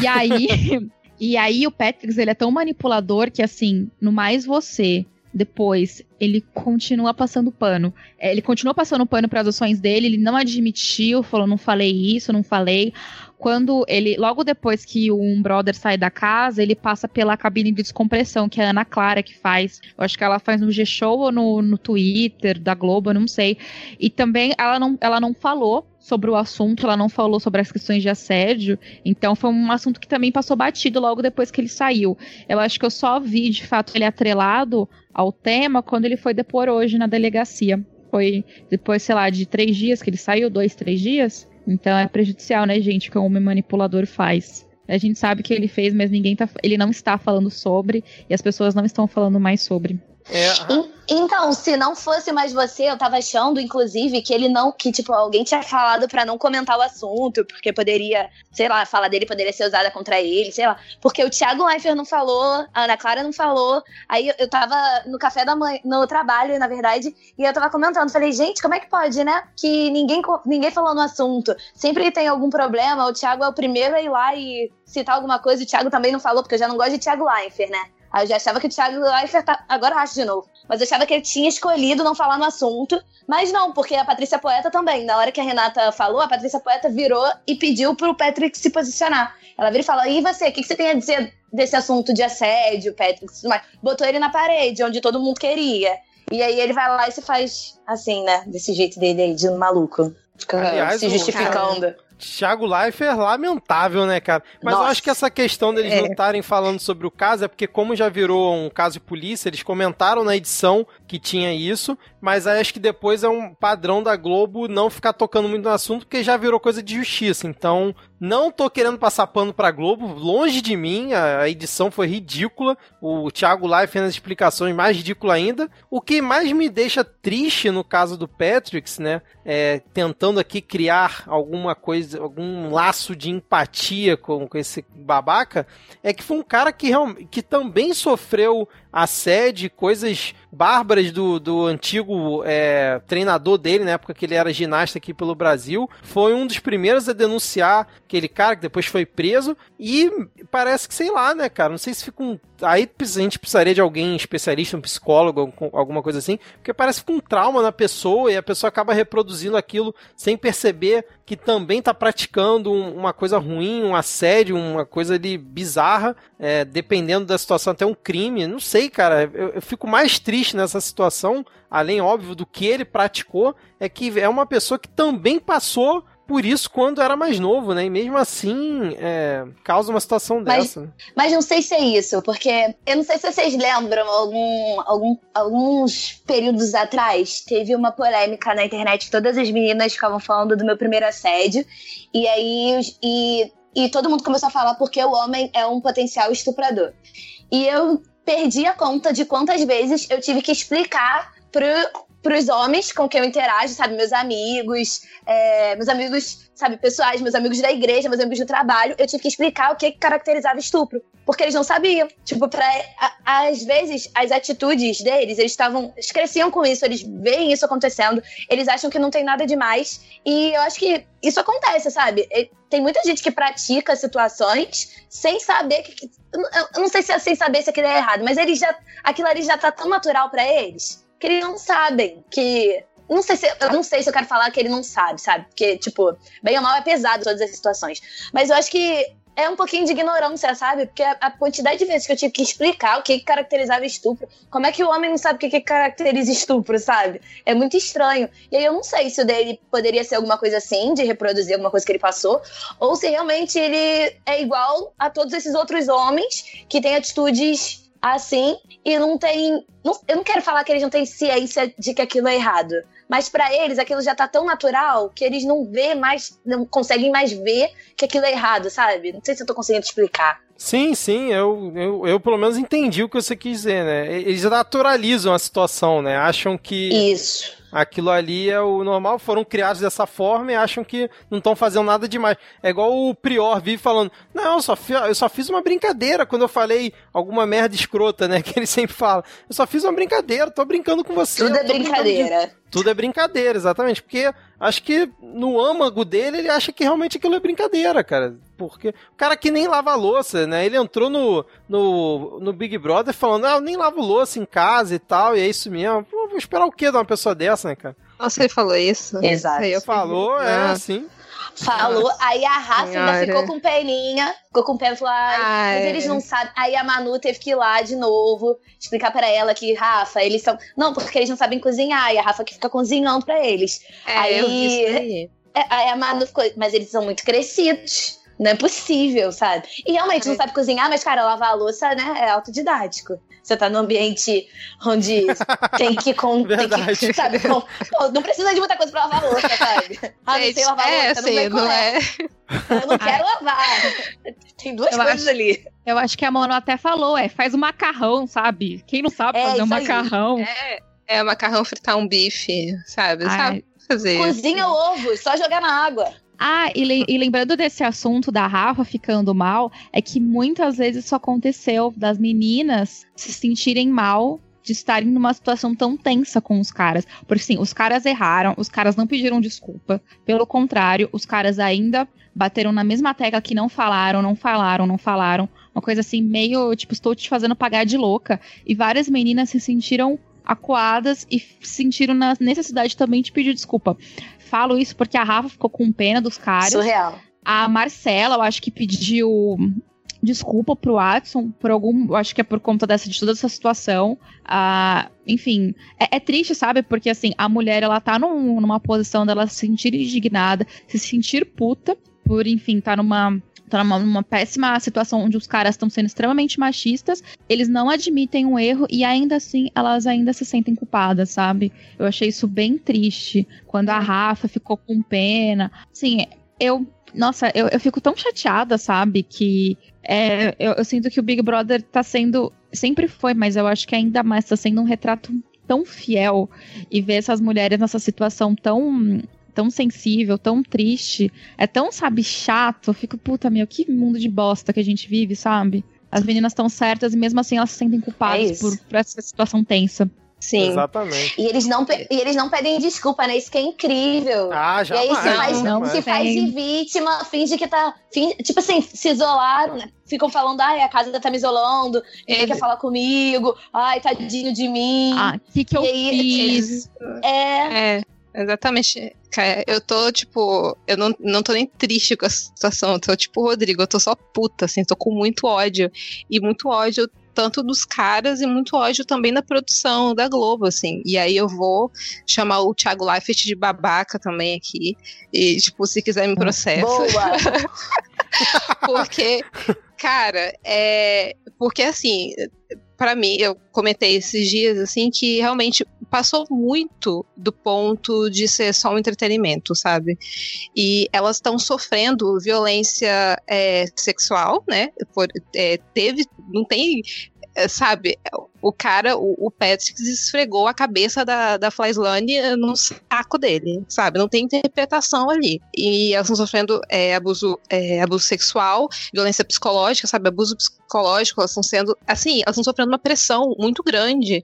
E aí, [laughs] e aí o Patrick, ele é tão manipulador que assim, no mais você, depois ele continua passando pano. É, Ele continua passando pano para as ações dele, ele não admitiu, falou não falei isso, não falei. Quando ele, logo depois que um brother sai da casa, ele passa pela cabine de descompressão, que é a Ana Clara que faz. Eu acho que ela faz no G-Show ou no, no Twitter da Globo, eu não sei. E também ela não, ela não falou sobre o assunto, ela não falou sobre as questões de assédio, então foi um assunto que também passou batido logo depois que ele saiu. Eu acho que eu só vi, de fato, ele atrelado ao tema quando ele foi depor hoje na delegacia. Foi depois, sei lá, de três dias que ele saiu, dois, três dias. Então é prejudicial, né, gente, o que o homem manipulador faz. A gente sabe que ele fez, mas ninguém tá. Ele não está falando sobre, e as pessoas não estão falando mais sobre.
É,
En- Então, se não fosse mais você, eu tava achando, inclusive, que ele não. Que, tipo, alguém tinha falado pra não comentar o assunto, porque poderia, sei lá, a fala dele poderia ser usada contra ele, sei lá. Porque o Thiago Leifert não falou, a Ana Clara não falou. Aí eu- tava no café da manhã, no trabalho, na verdade, e eu tava comentando. Falei, gente, como é que pode, né? Que ninguém, ninguém falou no assunto. Sempre tem algum problema, o Thiago é o primeiro a ir lá e citar alguma coisa, o Thiago também não falou, porque eu já não gosto de Thiago Leifert, né? Aí eu já achava que o Thiago Leifert tá... Agora eu acho de novo. Mas eu achava que ele tinha escolhido não falar no assunto. Mas não, porque a Patrícia Poeta também. Na hora que a Renata falou, a Patrícia Poeta virou e pediu pro Patrick se posicionar. Ela vira e fala: E você, o que, que você tem a dizer desse assunto de assédio, Patrick? e tudo mais?" Botou ele na parede, onde todo mundo queria. E aí ele vai lá e se faz assim, né? Desse jeito dele aí, de maluco. Fica
Aliás,
se justificando.
Thiago Leifert, lamentável, né, cara? Mas eu
Nossa.
acho que essa questão deles
É.
não estarem falando sobre o caso é porque, como já virou um caso de polícia, eles comentaram na edição que tinha isso, mas aí acho que depois é um padrão da Globo não ficar tocando muito no assunto, porque já virou coisa de justiça. Então, não tô querendo passar pano pra Globo, longe de mim, a edição foi ridícula, o Thiago Leifert nas explicações mais ridículo ainda. O que mais me deixa triste no caso do Patricks, né, é, tentando aqui criar alguma coisa, algum laço de empatia com, com esse babaca, é que foi um cara que, que também sofreu assédio, coisas bárbaras do, do antigo é, treinador dele, na época que ele era ginasta aqui pelo Brasil. Foi um dos primeiros a denunciar aquele cara que depois foi preso. E parece que, sei lá, né, cara? Não sei se fica um. Aí a gente precisaria de alguém especialista, um psicólogo, alguma coisa assim, porque parece que um trauma na pessoa e a pessoa acaba reproduzindo aquilo sem perceber que também tá praticando uma coisa ruim, um assédio, uma coisa ali bizarra, é, dependendo da situação, até um crime. Não sei, cara. Eu, eu fico mais triste nessa situação, além, óbvio, do que ele praticou, é que é uma pessoa que também passou por isso quando era mais novo, né? E mesmo assim, é, causa uma situação
mas,
dessa.
Mas não sei se é isso, porque eu não sei se vocês lembram, algum, algum, alguns períodos atrás, teve uma polêmica na internet todas as meninas ficavam falando do meu primeiro assédio. E aí. E, e todo mundo começou a falar porque o homem é um potencial estuprador. E eu perdi a conta de quantas vezes eu tive que explicar pro, pros homens com quem eu interajo, sabe? Meus amigos, é, meus amigos, sabe, pessoais, meus amigos da igreja, meus amigos do trabalho, eu tive que explicar o que, caracterizava estupro. Porque eles não sabiam. Tipo, pra, a, às vezes, as atitudes deles, eles estavam. Eles cresciam com isso, eles veem isso acontecendo, eles acham que não tem nada demais. E eu acho que isso acontece, sabe? Tem muita gente que pratica situações sem saber que. Eu não sei se é sem saber se aquilo é errado, mas eles já. Aquilo ali já tá tão natural para eles que eles não sabem que. Não sei, se, eu não sei se eu quero falar que ele não sabe, sabe? Porque, tipo, bem ou mal é pesado todas as situações. Mas eu acho que é um pouquinho de ignorância, sabe? Porque a, a, quantidade de vezes que eu tive que explicar o que, que caracterizava estupro, como é que o homem não sabe o que, que caracteriza estupro, sabe? É muito estranho. E aí eu não sei se o dele poderia ser alguma coisa assim, de reproduzir alguma coisa que ele passou, ou se realmente ele é igual a todos esses outros homens que têm atitudes assim e não tem. Não, eu não quero falar que eles não têm ciência de que aquilo é errado. Mas para eles aquilo já tá tão natural que eles não vê mais, não conseguem mais ver que aquilo é errado, sabe? Não sei se eu tô conseguindo explicar.
Sim, sim, eu, eu, eu pelo menos entendi o que você quis dizer, né? Eles naturalizam a situação, né? Acham que.
Isso
aquilo ali é o normal, foram criados dessa forma e acham que não estão fazendo nada demais. É igual o Prior vive falando: Não, eu só, fiz, eu só fiz uma brincadeira quando eu falei alguma merda escrota, né? [laughs] Que ele sempre fala. Eu só fiz uma brincadeira, tô brincando com você.
Tudo é brincadeira.
Tudo é brincadeira, exatamente. Porque acho que no âmago dele, ele acha que realmente aquilo é brincadeira, cara. Porque o cara que nem lava louça, né? Ele entrou no, no, no Big Brother falando, ah, eu nem lavo louça em casa e tal, e é isso mesmo. Pô, vou esperar o quê de uma pessoa dessa, né, cara?
Nossa, ele falou isso.
Exato. Ele
falou, é, ah. assim.
Falou, Nossa, aí a Rafa senhora. ainda ficou com peninha, ficou com pena e falou, mas eles não sabem. Aí a Manu teve que ir lá de novo, explicar para ela que, Rafa, eles são. Não, porque eles não sabem cozinhar, e a Rafa que fica cozinhando para eles.
É, aí, eu vi isso aí.
É, aí a Manu ficou, mas eles são muito crescidos. Não é possível, sabe? E realmente não sabe cozinhar, mas, cara, lavar a louça, né, é autodidático. Você tá num ambiente onde [laughs] tem que. Com,
Verdade.
Tem que, sabe? Com, pô, não precisa de muita coisa pra lavar a louça, sabe? Ah, não sei lavar a é, louça, não, assim, não é. Eu não quero lavar. Tem duas eu coisas
acho,
ali.
Eu acho que a Mano até falou, é, faz um macarrão, sabe? Quem não sabe é, fazer um macarrão?
É, é, macarrão fritar um bife, sabe? Ai. Sabe fazer.
Cozinha o ovo, só jogar na água.
Ah, e, le e, lembrando desse assunto da Rafa ficando mal, é que muitas vezes isso aconteceu das meninas se sentirem mal de estarem numa situação tão tensa com os caras. Porque sim, os caras erraram, os caras não pediram desculpa. Pelo contrário, os caras ainda bateram na mesma tecla que não falaram, não falaram, não falaram. Uma coisa assim, meio tipo, estou te fazendo pagar de louca. E várias meninas se sentiram acuadas e sentiram na necessidade também de pedir desculpa. Falo isso porque a Rafa ficou com pena dos caras.
Surreal.
A Marcela, eu acho que pediu desculpa pro Watson por algum. Acho que é por conta dessa, de toda essa situação. Ah, enfim, é, é, triste, sabe? Porque assim, a mulher ela tá num, numa posição dela se sentir indignada, se sentir puta, por, enfim, tá numa tá numa, numa péssima situação onde os caras estão sendo extremamente machistas, eles não admitem um erro e ainda assim elas ainda se sentem culpadas, sabe? Eu achei isso bem triste. Quando a Rafa ficou com pena. Assim, eu. Nossa, eu, eu fico tão chateada, sabe? Que é, eu, eu sinto que o Big Brother tá sendo. Sempre foi, mas eu acho que ainda mais tá sendo um retrato tão fiel e ver essas mulheres nessa situação tão tão sensível, tão triste, é tão, sabe, chato. Eu fico, puta, meu, que mundo de bosta que a gente vive, sabe? As meninas estão certas e mesmo assim elas se sentem culpadas é por, por essa situação tensa.
Sim.
Exatamente.
E eles não, e eles não pedem desculpa, né? Isso que é incrível.
Ah,
E
já
aí se faz,
não
se faz de vítima, finge que tá. fin- tipo assim, se isolaram, né? Ficam falando, ai, a casa tá me isolando,
Ele-
quer falar comigo, ai, tadinho de mim.
Ah, o que, que eu
E aí,
fiz?
É.
É, exatamente. Cara, eu tô, tipo, eu não, não tô nem triste com a situação. Eu tô, tipo, Rodrigo, eu tô só puta, assim, tô com muito ódio. E muito ódio tanto dos caras e muito ódio também da produção da Globo, assim. E aí eu vou chamar o Thiago Leifert de babaca também aqui. E, tipo, se quiser me processa.
Boa! [laughs]
Porque, cara, é. Porque assim, pra mim, eu comentei esses dias, assim, que realmente passou muito do ponto de ser só um entretenimento, sabe? E elas estão sofrendo violência é, sexual, né? Por, é, teve. Não tem. é, Sabe, o cara, o, o Patrick esfregou a cabeça da, da Flyslane no saco dele, sabe? Não tem interpretação ali. E elas estão sofrendo é, abuso, é, abuso sexual, violência psicológica, sabe? Abuso psicológico, elas estão sendo. Assim, elas estão sofrendo uma pressão muito grande.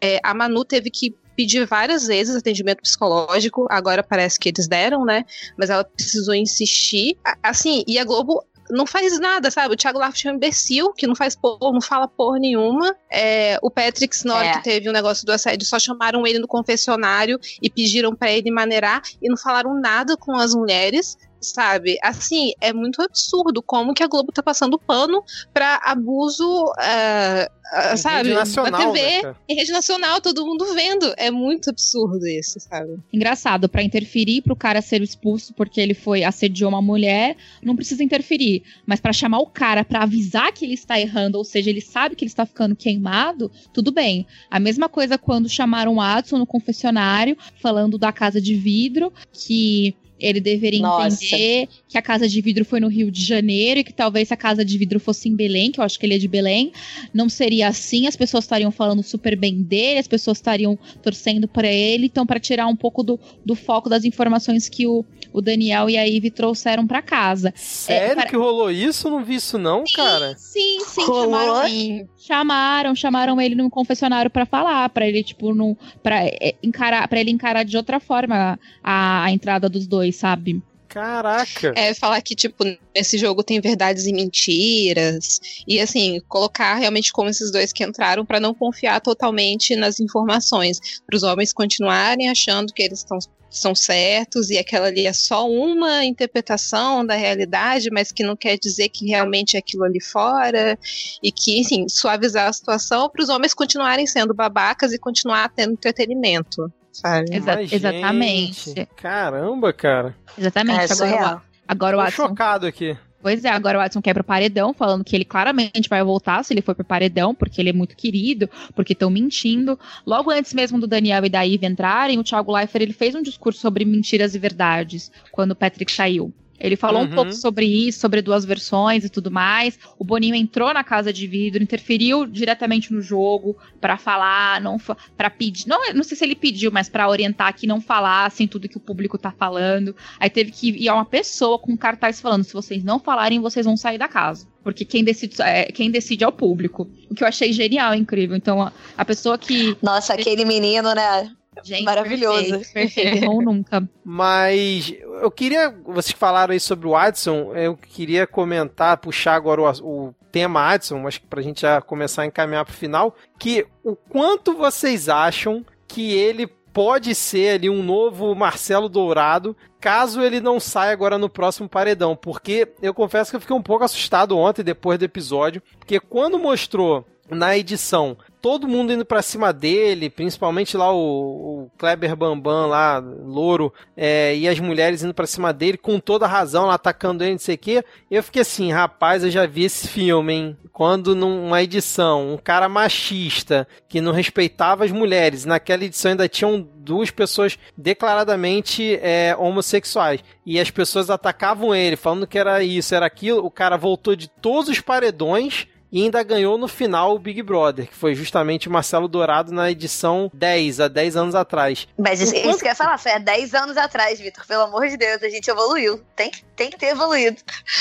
É, a Manu teve que pedir várias vezes atendimento psicológico, agora parece que eles deram, né? Mas ela precisou insistir. Assim, e a Globo não faz nada, sabe? O Thiago Leifert é um imbecil que não faz porra, não fala porra nenhuma. É, o Patrick, na hora
É.
que teve o negócio do assédio, só chamaram ele no confessionário e pediram pra ele maneirar e não falaram nada com as mulheres. Sabe, assim, é muito absurdo como que a Globo tá passando pano pra abuso,
Em
sabe,
rede nacional,
na TV,
né,
em rede nacional, todo mundo vendo. É muito absurdo isso, sabe?
Engraçado, pra interferir pro cara ser expulso porque ele foi assediou uma mulher, não precisa interferir, mas pra chamar o cara pra avisar que ele está errando, ou seja, ele sabe que ele está ficando queimado, tudo bem. A mesma coisa quando chamaram o Adson no confessionário, falando da casa de vidro, que ele deveria
Nossa.
entender que a casa de vidro foi no Rio de Janeiro e que talvez se a casa de vidro fosse em Belém, que eu acho que ele é de Belém, não seria assim, as pessoas estariam falando super bem dele, as pessoas estariam torcendo para ele, então para tirar um pouco do, do foco das informações que o, o Daniel e a Ivy trouxeram para casa.
Sério
para-
que rolou isso? Eu Não vi isso não, cara.
Sim, sim,
Rolou?
chamaram,
Sim.
chamaram, chamaram ele no confessionário para falar, para ele tipo não, para encarar, para ele encarar de outra forma a, a entrada dos dois, sabe?
Caraca.
É falar que, tipo, nesse jogo tem verdades e mentiras. E, assim, colocar realmente como esses dois que entraram pra não confiar totalmente nas informações. Para os homens continuarem achando que eles estão são certos e aquela ali é só uma interpretação da realidade, mas que não quer dizer que realmente é aquilo ali fora e que, enfim, suavizar a situação para os homens continuarem sendo babacas e continuar tendo entretenimento, sabe?
Exa-
Mas,
exatamente.
gente, Caramba, cara.
Exatamente.
É
agora, agora o
Tô
Watson
chocado aqui.
Pois é, agora o Watson quebra o paredão, falando que ele claramente vai voltar se ele for pro paredão, porque ele é muito querido, porque estão mentindo. Logo antes mesmo do Daniel e da Ivy entrarem, o Thiago Leifert ele fez um discurso sobre mentiras e verdades quando o Patrick saiu. Ele falou
Uhum.
um pouco sobre isso, sobre duas versões e tudo mais. O Boninho entrou na casa de vidro, interferiu diretamente no jogo pra falar, não para pedir, não, não sei se ele pediu, mas pra orientar que não falassem tudo que o público tá falando. Aí teve que ir uma pessoa com um cartaz falando: se vocês não falarem, vocês vão sair da casa. Porque quem decide é, quem decide é o público. O que eu achei genial, incrível. Então, a, a pessoa que.
Nossa, aquele menino, né?
Gente,
Maravilhoso.
Perfeito, perfeito errou nunca.
Mas eu queria. Vocês falaram aí sobre o Adson. Eu queria comentar, puxar agora o, o tema Adson, mas pra gente já começar a encaminhar pro final. Que o quanto vocês acham que ele pode ser ali um novo Marcelo Dourado, caso ele não saia agora no próximo paredão. Porque eu confesso que eu fiquei um pouco assustado ontem, depois do episódio. Porque quando mostrou na edição todo mundo indo pra cima dele, principalmente lá o, o Kleber Bambam lá, louro, é, e as mulheres indo pra cima dele com toda razão, lá atacando ele, não sei o quê. Eu fiquei assim, rapaz, eu já vi esse filme, hein? Quando numa edição, um cara machista que não respeitava as mulheres, naquela edição ainda tinham duas pessoas declaradamente é, homossexuais. E as pessoas atacavam ele, falando que era isso, era aquilo. O cara voltou de todos os paredões e ainda ganhou no final o Big Brother, que foi justamente o Marcelo Dourado na edição 10, há 10 anos atrás.
Mas isso,
Enquanto-
isso que eu ia falar, foi há 10 anos atrás, Vitor. Pelo amor de Deus, a gente evoluiu. Tem que, tem que ter evoluído.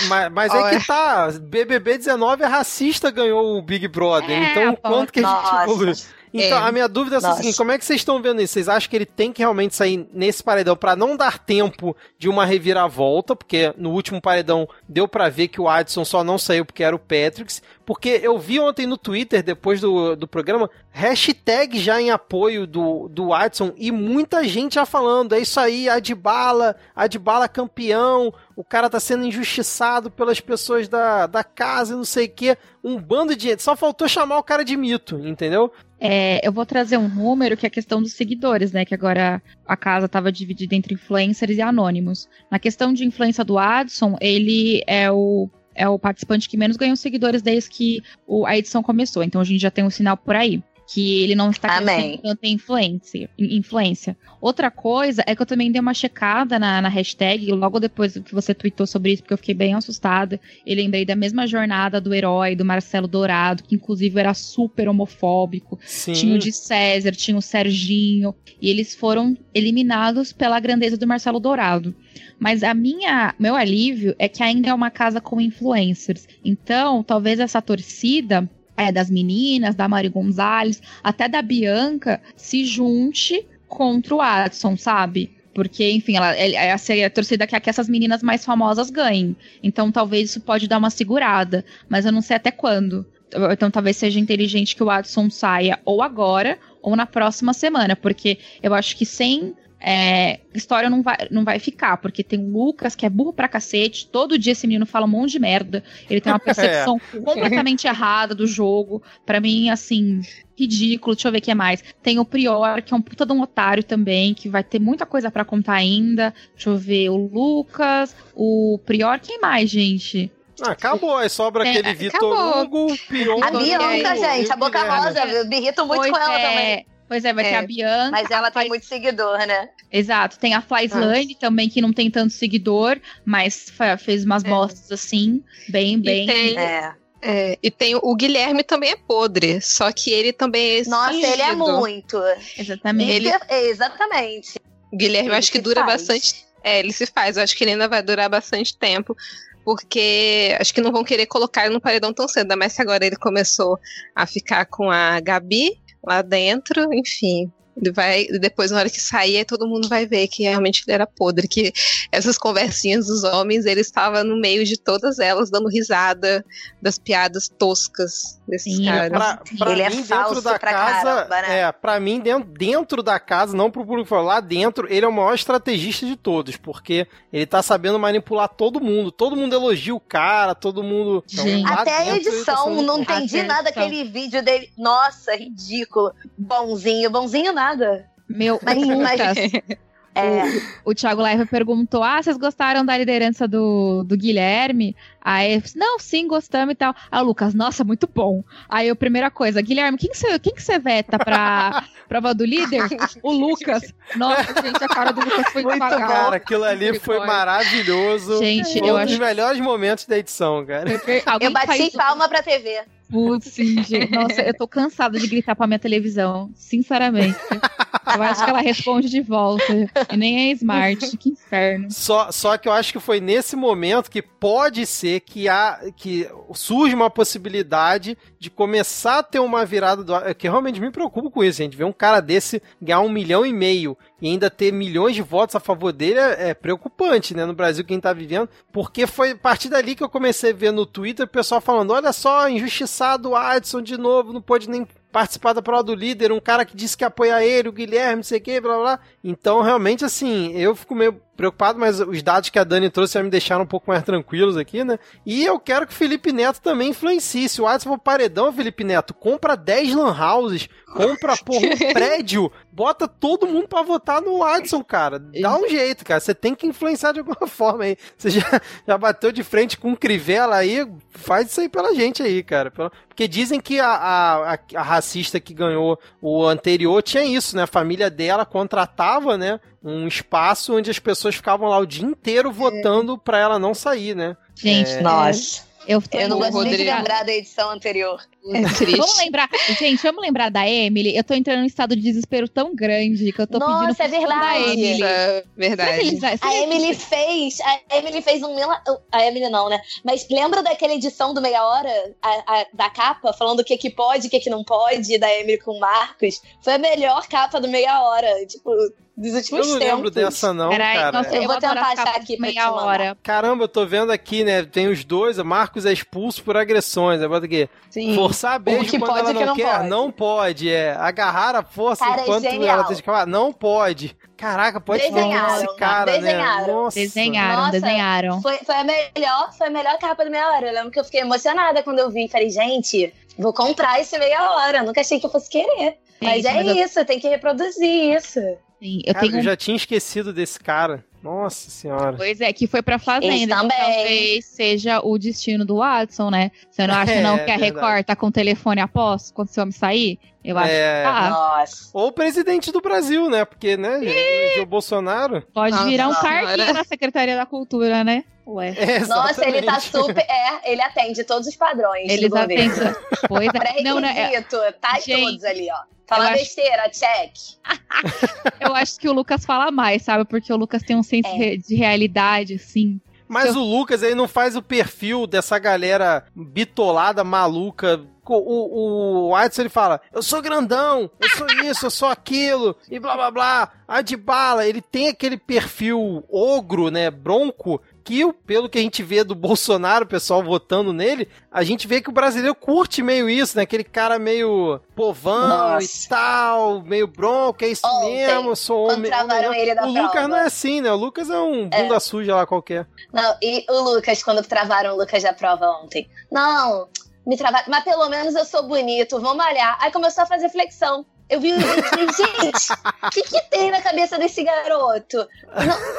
Mas, mas
Olha.
é que tá, BBB 19 é racista, ganhou o Big Brother,
É,
então
pô,
quanto que a gente
Nossa.
evoluiu? Então,
É.
a minha dúvida é a seguinte: como é que vocês estão vendo isso? Vocês acham que ele tem que realmente sair nesse paredão pra não dar tempo de uma reviravolta? Porque no último paredão deu pra ver que o Adson só não saiu porque era o Patricks. Porque eu vi ontem no Twitter, depois do, do programa, hashtag já em apoio do, do Adson e muita gente já falando: é isso aí, Adbala, Adbala campeão, o cara tá sendo injustiçado pelas pessoas da, da casa e não sei o quê. Um bando de gente. Só faltou chamar o cara de mito, entendeu?
É, eu vou trazer um número que é a questão dos seguidores, né? Que agora a casa estava dividida entre influencers e anônimos. Na questão de influência do Adson, ele é o, é o participante que menos ganhou seguidores desde que o- a edição começou. Então a gente já tem um sinal por aí. Que ele não está crescendo tanta influência, influência. Outra coisa é que eu também dei uma checada na, na hashtag, logo depois que você tweetou sobre isso, porque eu fiquei bem assustada. E lembrei da mesma jornada do herói, do Marcelo Dourado, que inclusive era super homofóbico.
Sim.
Tinha o de César, tinha o Serginho, e eles foram eliminados pela grandeza do Marcelo Dourado. Mas a minha, meu alívio é que ainda é uma casa com influencers. Então, talvez essa torcida é, das meninas, da Mari Gonzalez, até da Bianca, se junte contra o Adson, sabe? Porque, enfim, ela, essa é a torcida quer que essas meninas mais famosas ganhem. Então, talvez isso pode dar uma segurada. Mas eu não sei até quando. Então, talvez seja inteligente que o Adson saia ou agora ou na próxima semana. Porque eu acho que sem é, história não vai, não vai ficar. Porque tem o Lucas, que é burro pra cacete. Todo dia esse menino fala um monte de merda. Ele tem uma [laughs] [laughs] percepção completamente errada do jogo. Pra mim, assim, ridículo. Deixa eu ver o que é mais. Tem o Prior, que é um puta de um otário também, que vai ter muita coisa pra contar ainda. Deixa eu ver, o Lucas, o Prior, quem mais, gente?
Ah, acabou, aí sobra
É,
aquele Vitor
acabou.
Hugo, o Pion.
A Bianca, gente, a boca
Guilherme.
rosa, eu me irrito muito
pois
com ela
é,
também.
Pois é, vai ter
É.
a Bianca.
Mas ela tem
Fly-
muito seguidor, né?
Exato, tem a Fly Slane também, que não tem tanto seguidor, mas fez umas
É.
bostas assim, bem, bem.
tem-
É.
É, e tem o Guilherme também é podre, só que ele também é
Nossa, ele é muito.
Exatamente.
Ele-
Ele- Exatamente.
O Guilherme eu
Ele
acho que dura
faz.
bastante. É, ele se faz. Eu acho que ele ainda vai durar bastante tempo. Porque acho que não vão querer colocar ele no paredão tão cedo. Ainda mais se agora ele começou a ficar com a Gabi lá dentro. Enfim. Ele vai, depois, na hora que sair, aí todo mundo vai ver que realmente ele era podre. Que essas conversinhas dos homens, ele estava no meio de todas elas, dando risada das piadas toscas desses
Sim,
caras.
Pra, pra
Ele é
mim, dentro
falso
da
pra
casa.
caramba, né?
É, pra mim, dentro, dentro da casa, não pro público falar, lá dentro, ele é o maior estrategista de todos, porque ele tá sabendo manipular todo mundo. Todo mundo elogia o cara, todo mundo. Então,
Até a
tá
edição, não entendi nada daquele vídeo dele. Nossa, ridículo. Bonzinho, bonzinho nada.
Meu,
Mas- [laughs]
o
mas-
Lucas,
É,
o Thiago Live perguntou: Ah, vocês gostaram da liderança do, do Guilherme? Aí, eu disse, não, sim, gostamos e tal. Aí o Lucas, nossa, muito bom. Aí a primeira coisa, Guilherme, quem que você, quem que você veta pra prova do líder? [laughs] O Lucas. Nossa, gente, a cara do Lucas foi
Muito
devagar.
cara, aquilo ali foi maravilhoso.
Gente,
Foi
eu
um
acho
dos melhores momentos da edição, cara.
Alguém
eu bati
faz
palma pra TV.
Putz, sim, gente. Nossa, eu tô cansada de gritar pra minha televisão, sinceramente. Eu acho que ela responde de volta. E nem é smart, que inferno.
Só, só que eu acho que foi nesse momento que pode ser que, há, que surge uma possibilidade de começar a ter uma virada do. Que realmente me preocupa com isso, gente. Ver um cara desse ganhar um milhão e meio e ainda ter milhões de votos a favor dele é, é preocupante, né? No Brasil, quem tá vivendo. Porque foi a partir dali que eu comecei a ver no Twitter o pessoal falando: olha só, injustiçado o Adson de novo, não pôde nem participar da prova do líder, um cara que disse que apoia ele, o Guilherme, não sei o que, blá. blá. Então, realmente, assim, eu fico meio preocupado, mas os dados que a Dani trouxe já me deixaram um pouco mais tranquilos aqui, né? E eu quero que o Felipe Neto também influencie. Se o Adson for paredão, Felipe Neto, compra 10 lan houses, compra, [laughs] porra, um prédio, bota todo mundo pra votar no Adson, cara. Dá um jeito, cara. Você tem que influenciar de alguma [laughs] forma aí. Você já, já bateu de frente com o Crivella aí, faz isso aí pela gente aí, cara. Porque dizem que a, a- a racista que ganhou o anterior tinha isso, né? A família dela contratava, né? Um espaço onde as pessoas ficavam lá o dia inteiro votando pra ela não sair, né?
Gente,
É.
Nossa.
Eu, tô
Eu não gosto nem de lembrar da edição anterior.
É [laughs] triste.
Vamos lembrar, gente, vamos lembrar da Emily. Eu tô entrando num estado de desespero tão grande que eu tô
Nossa,
pedindo
é
pros fãs da
verdade.
Emily.
Nossa, verdade.
será
A Emily fez. A Emily fez um. mila- A Emily não, né? Mas lembra daquela edição do Meia Hora? a- a- da capa? Falando o que, que pode, o que, que não pode, da Emily com o Marcos? Foi a melhor capa do Meia Hora. Tipo, dos últimos
Eu não
tempos.
lembro dessa, não,
Peraí,
cara.
nossa,
Eu
eu,
vou tentar achar aqui
meia hora.
Caramba, eu tô vendo aqui, né? Tem os dois, o Marcos é expulso por agressões. Aí bota aqui.
Sim.
Forçar beijo
que
quando
pode
ela
que
não,
não
quer?
pode.
Não pode, é. Agarrar a força
Cara, é
enquanto
genial.
ela tem que falar. Não pode. Caraca, pode ser
Desenharam,
esse cara,
desenharam.
né? Nossa.
Desenharam,
Nossa.
desenharam.
Foi, foi a melhor, foi a melhor capa do Meia Hora. Eu lembro que eu fiquei emocionada quando eu vi. Falei, gente, vou comprar esse Meia Hora. Eu nunca achei que eu fosse querer. Mas é
mas eu-
isso, tem que reproduzir isso.
Sim, eu
Cara,
tenho
eu já tinha esquecido desse cara. Nossa senhora.
Pois é, que foi pra Fazenda.
Eles também.
Talvez seja o destino do Watson, né? Você não acha
É,
não que a
verdade.
Record tá com o telefone a posse quando esse homem sair? Eu acho
É.
que tá.
Nossa.
Ou o presidente do Brasil, né? Porque, né, o Bolsonaro.
Pode
Nossa
virar um carguinho na Secretaria da Cultura, né? Ué.
É,
Nossa, ele tá super. É, ele atende todos os padrões.
Eles
do governo.
atendem. Pois é. [laughs] Não, né? é-
Pré-requisito, tá
Gente,
todos ali, ó. Fala
eu acho-
besteira, check. [laughs]
Eu acho que o Lucas fala mais, sabe? Porque o Lucas tem um senso
É.
de realidade, assim.
Mas o Lucas aí não faz o perfil dessa galera bitolada, maluca. O, o, o Adson ele fala: Eu sou grandão, eu sou [laughs] isso, eu sou aquilo, e blá blá blá. A de bala, ele tem aquele perfil ogro, né? Bronco. Que, pelo que a gente vê do [laughs] Bolsonaro, o pessoal votando nele, a gente vê que o brasileiro curte meio isso, né? Aquele cara meio povão
Nossa.
e tal, meio bronco, é isso
Ontem,
mesmo, eu sou homem. homem-
ele da
o Lucas
prova.
não é assim, né? O Lucas é um bunda suja lá qualquer.
Não, e o Lucas, quando travaram o Lucas da prova ontem. Não, me travaram. Mas pelo menos eu sou bonito, vou malhar. Aí começou a fazer flexão. Eu vi o vídeo e falei, gente, o [laughs] que, que tem na cabeça desse garoto?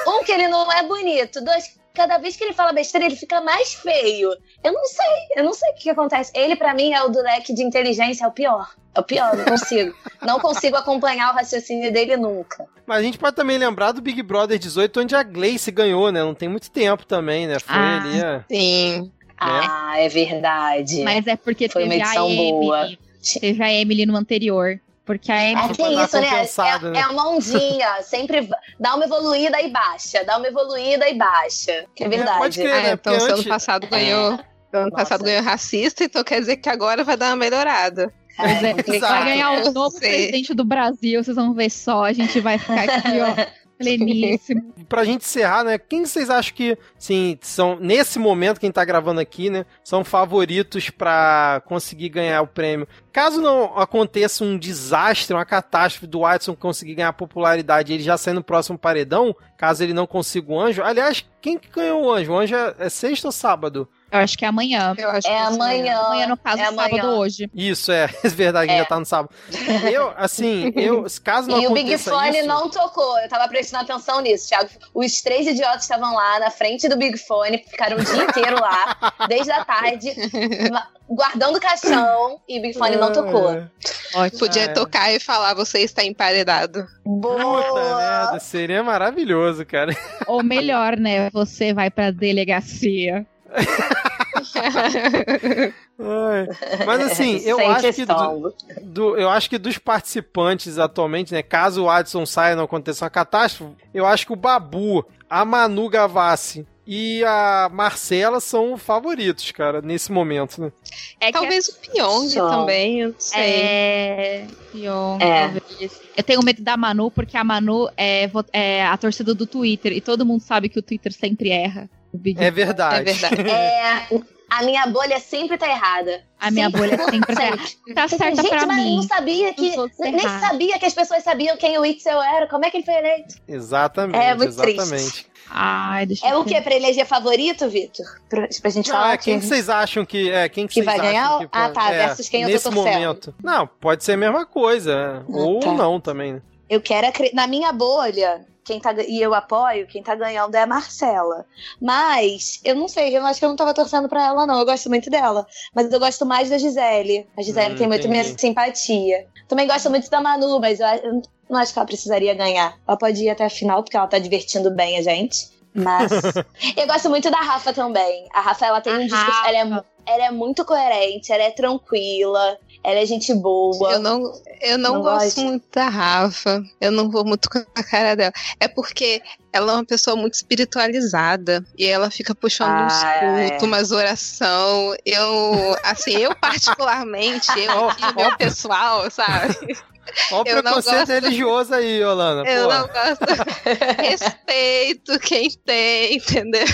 Não- um, que ele não é bonito. Dois, cada vez que ele fala besteira, ele fica mais feio. Eu não sei, eu não sei o que, que acontece. Ele, pra mim, é o do leque de inteligência, é o pior. É o pior, não consigo. não consigo acompanhar o raciocínio dele nunca.
Mas a gente pode também lembrar do Big Brother 18, onde a Gleice ganhou, né? Não tem muito tempo também, né? Foi
Ah.
ali, é.
Sim.
Ah, é verdade.
Mas é porque
Foi uma
teve a
edição
Emily.
boa.
Teve a Emily no anterior. Porque a
É, tem
dar
isso, né? É,
né?
é uma ondinha, sempre dá uma evoluída e baixa, dá uma evoluída e baixa. Que é verdade.
pode crer.
Ah,
né?
então se ano
antes-
passado ganhou. Ano
Nossa.
passado ganhou racista, então quer dizer que agora vai dar uma melhorada. [laughs]
É, vai ganhar o novo presidente do Brasil, vocês vão ver só, a gente vai ficar aqui, ó, [laughs] pleníssimo. [laughs]
Pra gente encerrar, né? Quem vocês acham que, sim, são, nesse momento, quem tá gravando aqui, né? São favoritos pra conseguir ganhar o prêmio. Caso não aconteça um desastre, uma catástrofe do Watson conseguir ganhar popularidade ele já sair no próximo paredão, caso ele não consiga o anjo. Aliás, quem que ganhou o anjo? O anjo é, é sexta ou sábado?
Eu acho que é amanhã.
Eu acho
É
que esse
amanhã.
Amanhã, no caso,
é
sábado
amanhã.
hoje.
Isso, é, [laughs] é verdade, que
É.
já tá no sábado. Eu, assim, eu, caso não
E o Big
aconteça
Fone
isso...
não tocou. Eu tava prestando atenção nisso, Thiago. Os três idiotas estavam lá na frente do Big Fone, ficaram o dia inteiro lá, [laughs] desde a tarde, guardando o caixão, e o Big Fone não tocou.
É.
Ótimo.
Podia
É.
tocar e falar, você está emparedado.
Puta
Boa!
merda, seria maravilhoso, cara.
Ou melhor, né? Você vai pra delegacia.
Mas assim, [laughs] eu
Sente
acho que do, do- eu acho que dos participantes atualmente, né, caso o Adson saia e não aconteça uma catástrofe, eu acho que o Babu, a Manu Gavassi e a Marcela são favoritos, cara, nesse momento, né?
É que
Talvez o Pyong
Só.
também, eu não sei.
É. Pyong,
É.
talvez. Eu tenho medo da Manu, porque a Manu é, é a torcida do Twitter. E todo mundo sabe que o Twitter sempre erra. O Big
É verdade.
É verdade.
É, a minha bolha sempre tá errada.
A minha bolha sempre tá,
100%.
tá certa
Gente,
pra
mas
mim.
não sabia que. Nem
erraram.
sabia que as pessoas sabiam quem o Itzel era. Como é que ele foi eleito?
Exatamente,
É muito
exatamente.
Ai, deixa
É
eu
o quê? Pra eleger favorito, Vitor? Pra, pra gente
Não,
falar
é, quem que vocês acham que é quem que,
Que
vocês
vai
acham
ganhar?
que
Ah, tá,
é,
versus quem eu tô
nesse
torcendo.
momento. Não, pode ser a mesma coisa, né? ou
tá.
não também. né?
Eu quero acre- na minha bolha, quem tá e eu apoio, quem tá ganhando é a Marcela. Mas eu não sei, eu acho que eu não tava torcendo pra ela não. Eu gosto muito dela, mas eu gosto mais da Gisele. A Gisele
Hum,
tem muito minha
entendi.
simpatia. Também gosto muito da Manu, mas eu, eu não acho que ela precisaria ganhar. Ela pode ir até a final porque ela tá divertindo bem a gente. Mas [laughs] eu gosto muito da Rafa também. A Rafa, ela tem
A
um discurso. Ela é, ela é muito coerente, ela é tranquila, ela é gente boa.
Eu não, eu não,
Não
gosto
gosta?
muito da Rafa. Eu não vou muito com a cara dela. É porque ela é uma pessoa muito espiritualizada. E ela fica puxando uns
Ah, é.
cultos, umas oração. Eu, assim, eu particularmente, eu [laughs] meu pessoal, sabe?
Olha o
Eu não
preconceito
gosto.
religioso aí, Yolanda.
Eu
pô.
não gosto. [laughs] Respeito quem tem, entendeu?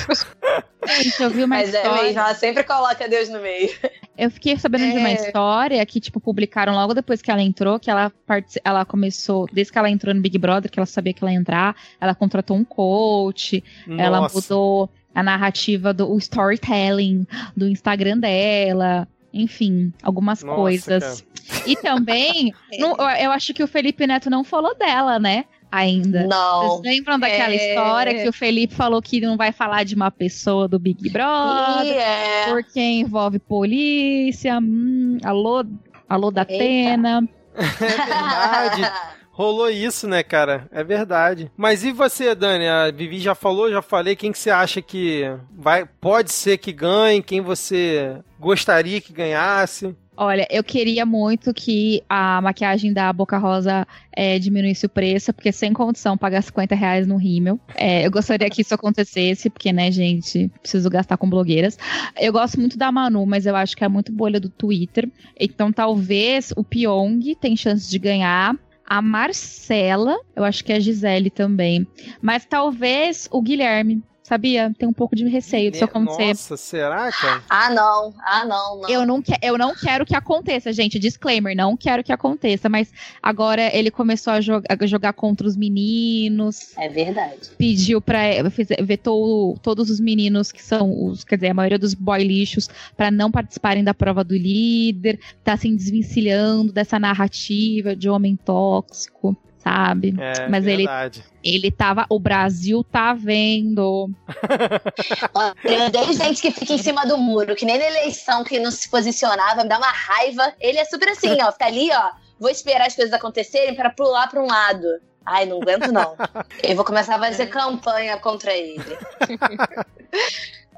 Gente, eu vi uma
Mas é
história.
mesmo, ela sempre coloca Deus no meio.
Eu fiquei sabendo de uma
É.
história que, tipo, publicaram logo depois que ela entrou, que ela, partici- ela começou, desde que ela entrou no Big Brother, que ela sabia que ela ia entrar, ela contratou um coach, ela
Nossa.
mudou a narrativa do o storytelling do Instagram dela, enfim, algumas
Nossa,
coisas. E também, [laughs] eu- eu acho que o Felipe Neto não falou dela, né? Ainda.
Não.
Vocês lembram daquela
É.
história que o Felipe falou que não vai falar de uma pessoa do Big Brother?
É.
Porque envolve polícia. Hum, alô, alô da. Atena. [laughs]
É verdade. Rolou isso, né, cara? É verdade. Mas e você, Dani? A Vivi já falou, já falei. Quem que você acha que vai, pode ser que ganhe? Quem você gostaria que ganhasse?
Olha, eu queria muito que a maquiagem da Boca Rosa é, diminuísse o preço, porque sem condição pagar 50 reais no rímel. É, eu gostaria que isso acontecesse, porque, né, gente, preciso gastar com blogueiras. Eu gosto muito da Manu, mas eu acho que é muito bolha do Twitter. Então talvez o Pyong tem chance de ganhar. A Marcela, eu acho que é a Gisele também. Mas talvez o Guilherme, sabia? Tem um pouco de receio disso acontecer.
Nossa, será, cara?
Ah, não. Ah, não, não.
Eu não, que, eu não quero que aconteça, gente. Disclaimer, não quero que aconteça. Mas agora ele começou a, joga- a jogar contra os meninos.
É verdade.
Pediu pra. fez- vetou todos os meninos que são os. Quer dizer, a maioria dos boy lixos pra não participarem da prova do líder. Tá se desvencilhando dessa narrativa de homem tóxico, sabe?
É
Mas ele-
verdade.
Ele tava. O Brasil tá vendo. [laughs]
Olha, odeio gente que fica em cima do muro, que nem na eleição que não se posicionava, me dá uma raiva. Ele é super assim, ó. Fica ali, ó. Vou esperar as coisas acontecerem pra pular pra um lado. Ai, não aguento, não. Eu vou começar a fazer campanha contra ele. [laughs]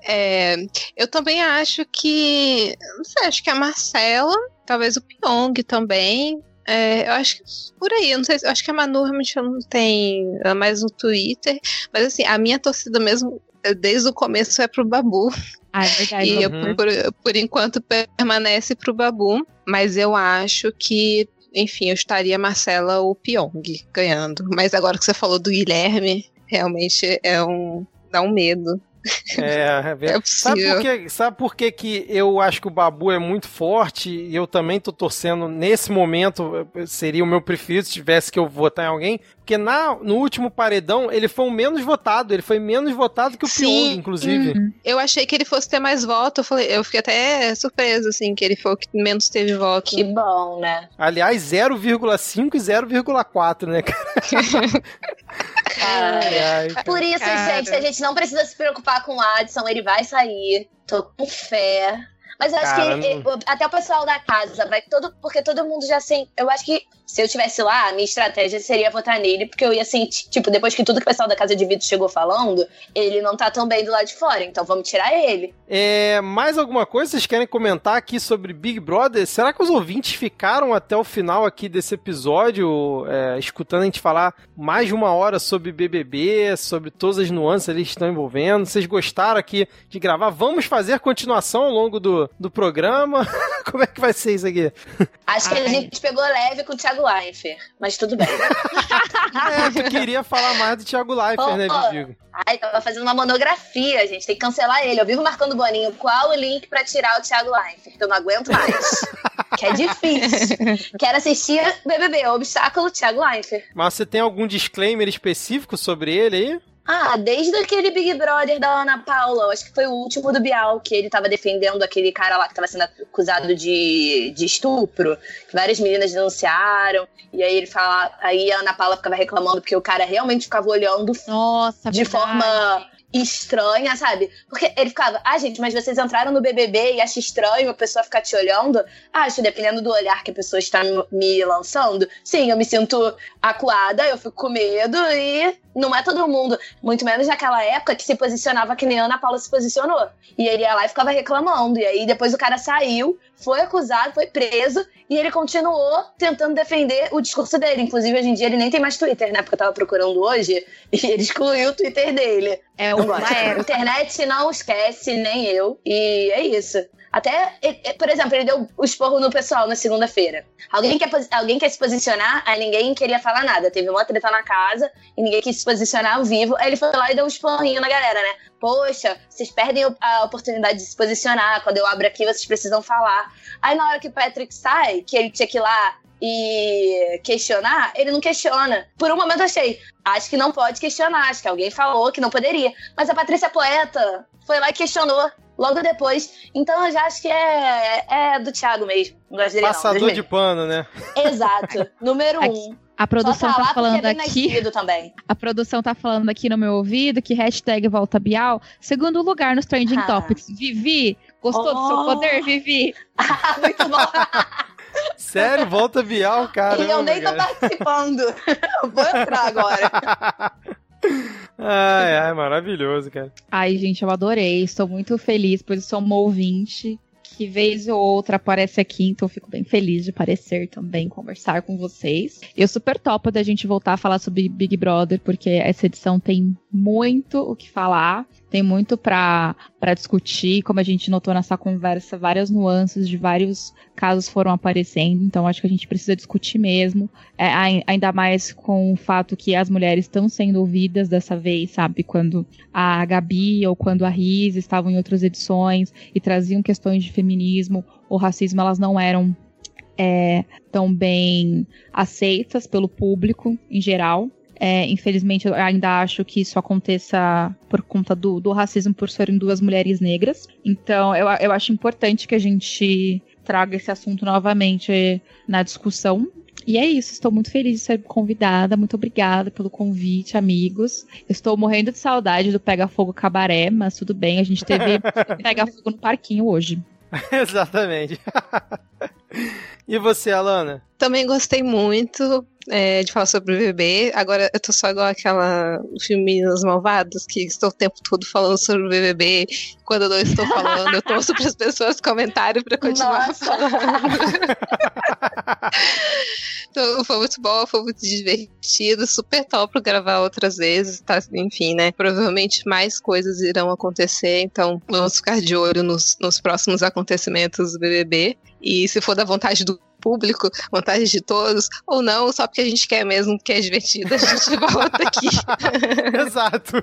É, eu também acho que. Não sei, acho que a Marcela, talvez o Pyong também. É, eu acho que por aí, eu não sei, eu acho que a Manu realmente não tem é mais no Twitter, mas assim, a minha torcida mesmo, é, desde o começo, é pro Babu.
Ah, é verdade.
E eu,
Uhum.
por, por enquanto permanece pro Babu, mas eu acho que, enfim, eu estaria Marcela ou Pyong ganhando. Mas agora que você falou do Guilherme, realmente é um. dá um medo.
É, é.
É
Sabe
possível.
por, que, sabe por que, que eu acho que o Babu é muito forte e eu também tô torcendo nesse momento, eh, seria o meu preferido se tivesse que eu votar em alguém? Porque na, no último paredão ele foi o menos votado, ele foi menos votado que o
Sim.
Pyong, inclusive.
Uhum.
Eu achei que ele fosse ter mais voto. Eu, falei, eu fiquei até surpresa, assim, que ele foi o que menos teve voto.
Que bom, né?
Aliás, 0,5 e 0,4, né, cara? [laughs] Ai, ai.
Por isso,
Cara.
gente, a gente não precisa se preocupar com o Adson, ele vai sair. Tô com fé. Mas eu acho
Cara,
que
não-
até o pessoal da casa, vai todo, porque todo mundo já sente. Eu acho que se eu tivesse lá, a minha estratégia seria votar nele, porque eu ia sentir, tipo, depois que tudo que o pessoal da casa de vidro chegou falando, ele não tá tão bem do lado de fora, então vamos tirar ele.
É, mais alguma coisa vocês querem comentar aqui sobre Big Brother? Será que os ouvintes ficaram até o final aqui desse episódio, é, escutando a gente falar mais de uma hora sobre BBB, sobre todas as nuances ali que estão envolvendo? Vocês gostaram aqui de gravar? Vamos fazer continuação ao longo do, do programa? [laughs] Como é que vai ser isso aqui?
Acho que a
Ai.
gente pegou leve com o Thiago Leifert, mas tudo bem. [laughs]
É, tu queria falar mais do Thiago Leifert, né. Vivigo?
Ai, tava fazendo uma monografia, gente. Tem que cancelar ele. Eu vivo marcando o Boninho. Qual o link pra tirar o Thiago Leifert? Que eu não aguento mais. [laughs] que é difícil. Quero assistir BBB. Obstáculo Thiago Leifert.
Mas você tem algum disclaimer específico sobre ele aí?
Ah, desde aquele Big Brother da Ana Paula, acho que foi o último do Bial, que ele tava defendendo aquele cara lá que tava sendo acusado de, de estupro, que várias meninas denunciaram, e aí ele fala, aí a Ana Paula ficava reclamando porque o cara realmente ficava olhando
Nossa,
de
verdade.
forma estranha, sabe? Porque ele ficava, ah, gente, mas vocês entraram no BBB e acha estranho a pessoa ficar te olhando? Acho, dependendo do olhar que a pessoa está me lançando. Sim, eu me sinto acuada, eu fico com medo e não é todo mundo, muito menos naquela época que se posicionava que nem a Ana Paula se posicionou. E ele ia lá e ficava reclamando. E aí depois o cara saiu, foi acusado, foi preso e ele continuou tentando defender o discurso dele. Inclusive, hoje em dia ele nem tem mais Twitter, né? Porque eu tava procurando hoje [laughs] e ele excluiu o Twitter dele.
É uma
era. Internet não esquece, nem eu. E é isso. Até, por exemplo, ele deu o esporro no pessoal na segunda-feira. Alguém quer, alguém quer se posicionar, aí ninguém queria falar nada. Teve uma treta na casa e ninguém quis se posicionar ao vivo. Aí ele foi lá e deu um esporrinho na galera, né? Poxa, vocês perdem a oportunidade de se posicionar. Quando eu abro aqui, vocês precisam falar. Aí na hora que o Patrick sai, que ele tinha que ir lá e questionar, ele não questiona. Por um momento achei, acho que não pode questionar, acho que alguém falou que não poderia. Mas a Patrícia Poeta foi lá e questionou logo depois. Então eu já acho que é, é do Thiago mesmo. Não gosto dele,
Passador
não,
de pano, né?
Exato. Número um.
A produção tá, tá falando é aqui.
Também.
A produção tá falando aqui no meu ouvido que hashtag volta Bial, segundo lugar nos trending ah. topics. Vivi, gostou oh. do seu oh. poder, Vivi? [laughs]
Muito bom.
Sério, volta Bial, cara.
E eu nem tô participando. Vou entrar agora. [laughs]
Ai, ai, maravilhoso, cara.
Ai, gente, eu adorei. Estou muito feliz, pois sou uma ouvinte que vez ou outra aparece aqui, então fico bem feliz de aparecer também, conversar com vocês. Eu super topo da gente voltar a falar sobre Big Brother, porque essa edição tem muito o que falar, tem muito para discutir, como a gente notou nessa conversa, várias nuances de vários casos foram aparecendo, então acho que a gente precisa discutir mesmo, é, ainda mais com o fato que as mulheres estão sendo ouvidas dessa vez, sabe? Quando a Gabi ou quando a Riz estavam em outras edições e traziam questões de feminismo ou racismo, elas não eram é, tão bem aceitas pelo público em geral. É, infelizmente, eu ainda acho que isso aconteça por conta do, do racismo por serem duas mulheres negras. Então, eu, eu acho importante que a gente traga esse assunto novamente na discussão. E é isso, estou muito feliz de ser convidada. Muito obrigada pelo convite, amigos. Estou morrendo de saudade do Pega Fogo Cabaré, mas tudo bem, a gente teve [laughs] Pega Fogo no parquinho hoje.
Exatamente. [laughs] e você, Alana?
Também gostei muito é, de falar sobre o BBB. Agora eu tô só igual aquela filme Os Malvados, que estou o tempo todo falando sobre o BBB. Quando eu não estou falando, eu torço para as pessoas comentarem para continuar Nossa. falando. [laughs] então, foi muito bom, foi muito divertido, super top para gravar outras vezes, tá? Enfim, né? Provavelmente mais coisas irão acontecer, então vamos ficar de olho nos, nos próximos acontecimentos do BBB. E se for da vontade do público, vontade de todos, ou não, só porque a gente quer mesmo, porque é divertido, a gente volta aqui. [laughs]
Exato.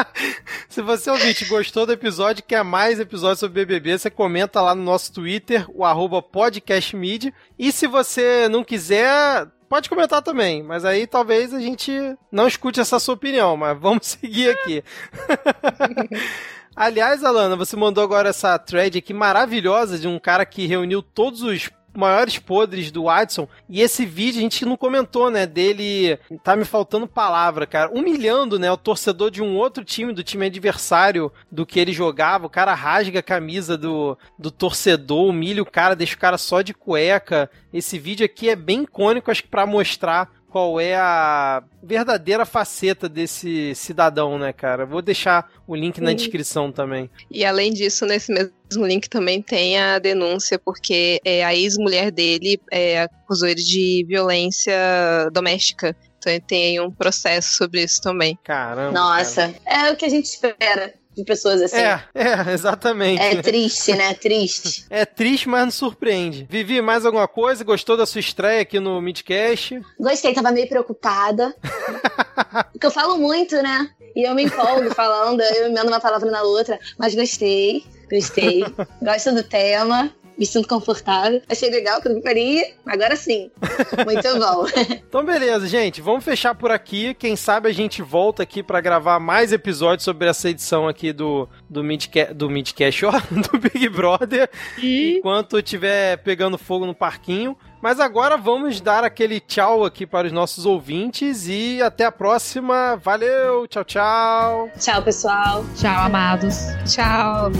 [laughs] Se você ouvinte gostou do episódio, quer mais episódios sobre BBB, você comenta lá no nosso Twitter, o arroba podcastmid. E se você não quiser, pode comentar também, mas aí talvez a gente não escute essa sua opinião, mas vamos [laughs] seguir aqui. Aliás, Alana, você mandou agora essa thread aqui maravilhosa de um cara que reuniu todos os maiores podres do Watson. E esse vídeo a gente não comentou, né? Dele. Tá me faltando palavra, cara. Humilhando, né? O torcedor de um outro time, do time adversário do que ele jogava. O cara rasga a camisa do, do torcedor, humilha o cara, deixa o cara só de cueca. Esse vídeo aqui é bem icônico, acho que pra mostrar qual é a verdadeira faceta desse cidadão, né, cara? Vou deixar o link na descrição também.
E além disso, nesse mesmo link também tem a denúncia, porque é, a ex-mulher dele é, acusou ele de violência doméstica. Então tem aí um processo sobre isso também.
Caramba.
Nossa,
cara.
é o que a gente espera de pessoas assim.
É, é, exatamente.
É triste, né? Triste.
É triste, mas não surpreende. Vivi, mais alguma coisa? Gostou da sua estreia aqui no Midcast?
Gostei, tava meio preocupada. [laughs] Porque eu falo muito, né? E eu me empolgo falando, eu emendo uma palavra na outra. Mas gostei, gostei. [laughs] Gosto do tema me sinto confortável. Achei legal que eu não faria. Agora sim. Muito [laughs] bom.
então, beleza, gente. Vamos fechar por aqui. Quem sabe a gente volta aqui para gravar mais episódios sobre essa edição aqui do, do, Midcast, do Midcast, ó, [laughs] do Big Brother. E... Enquanto estiver pegando fogo no parquinho. Mas agora vamos dar aquele tchau aqui para os nossos ouvintes e até a próxima. Valeu, tchau, tchau.
Tchau, pessoal.
Tchau, amados.
Tchau.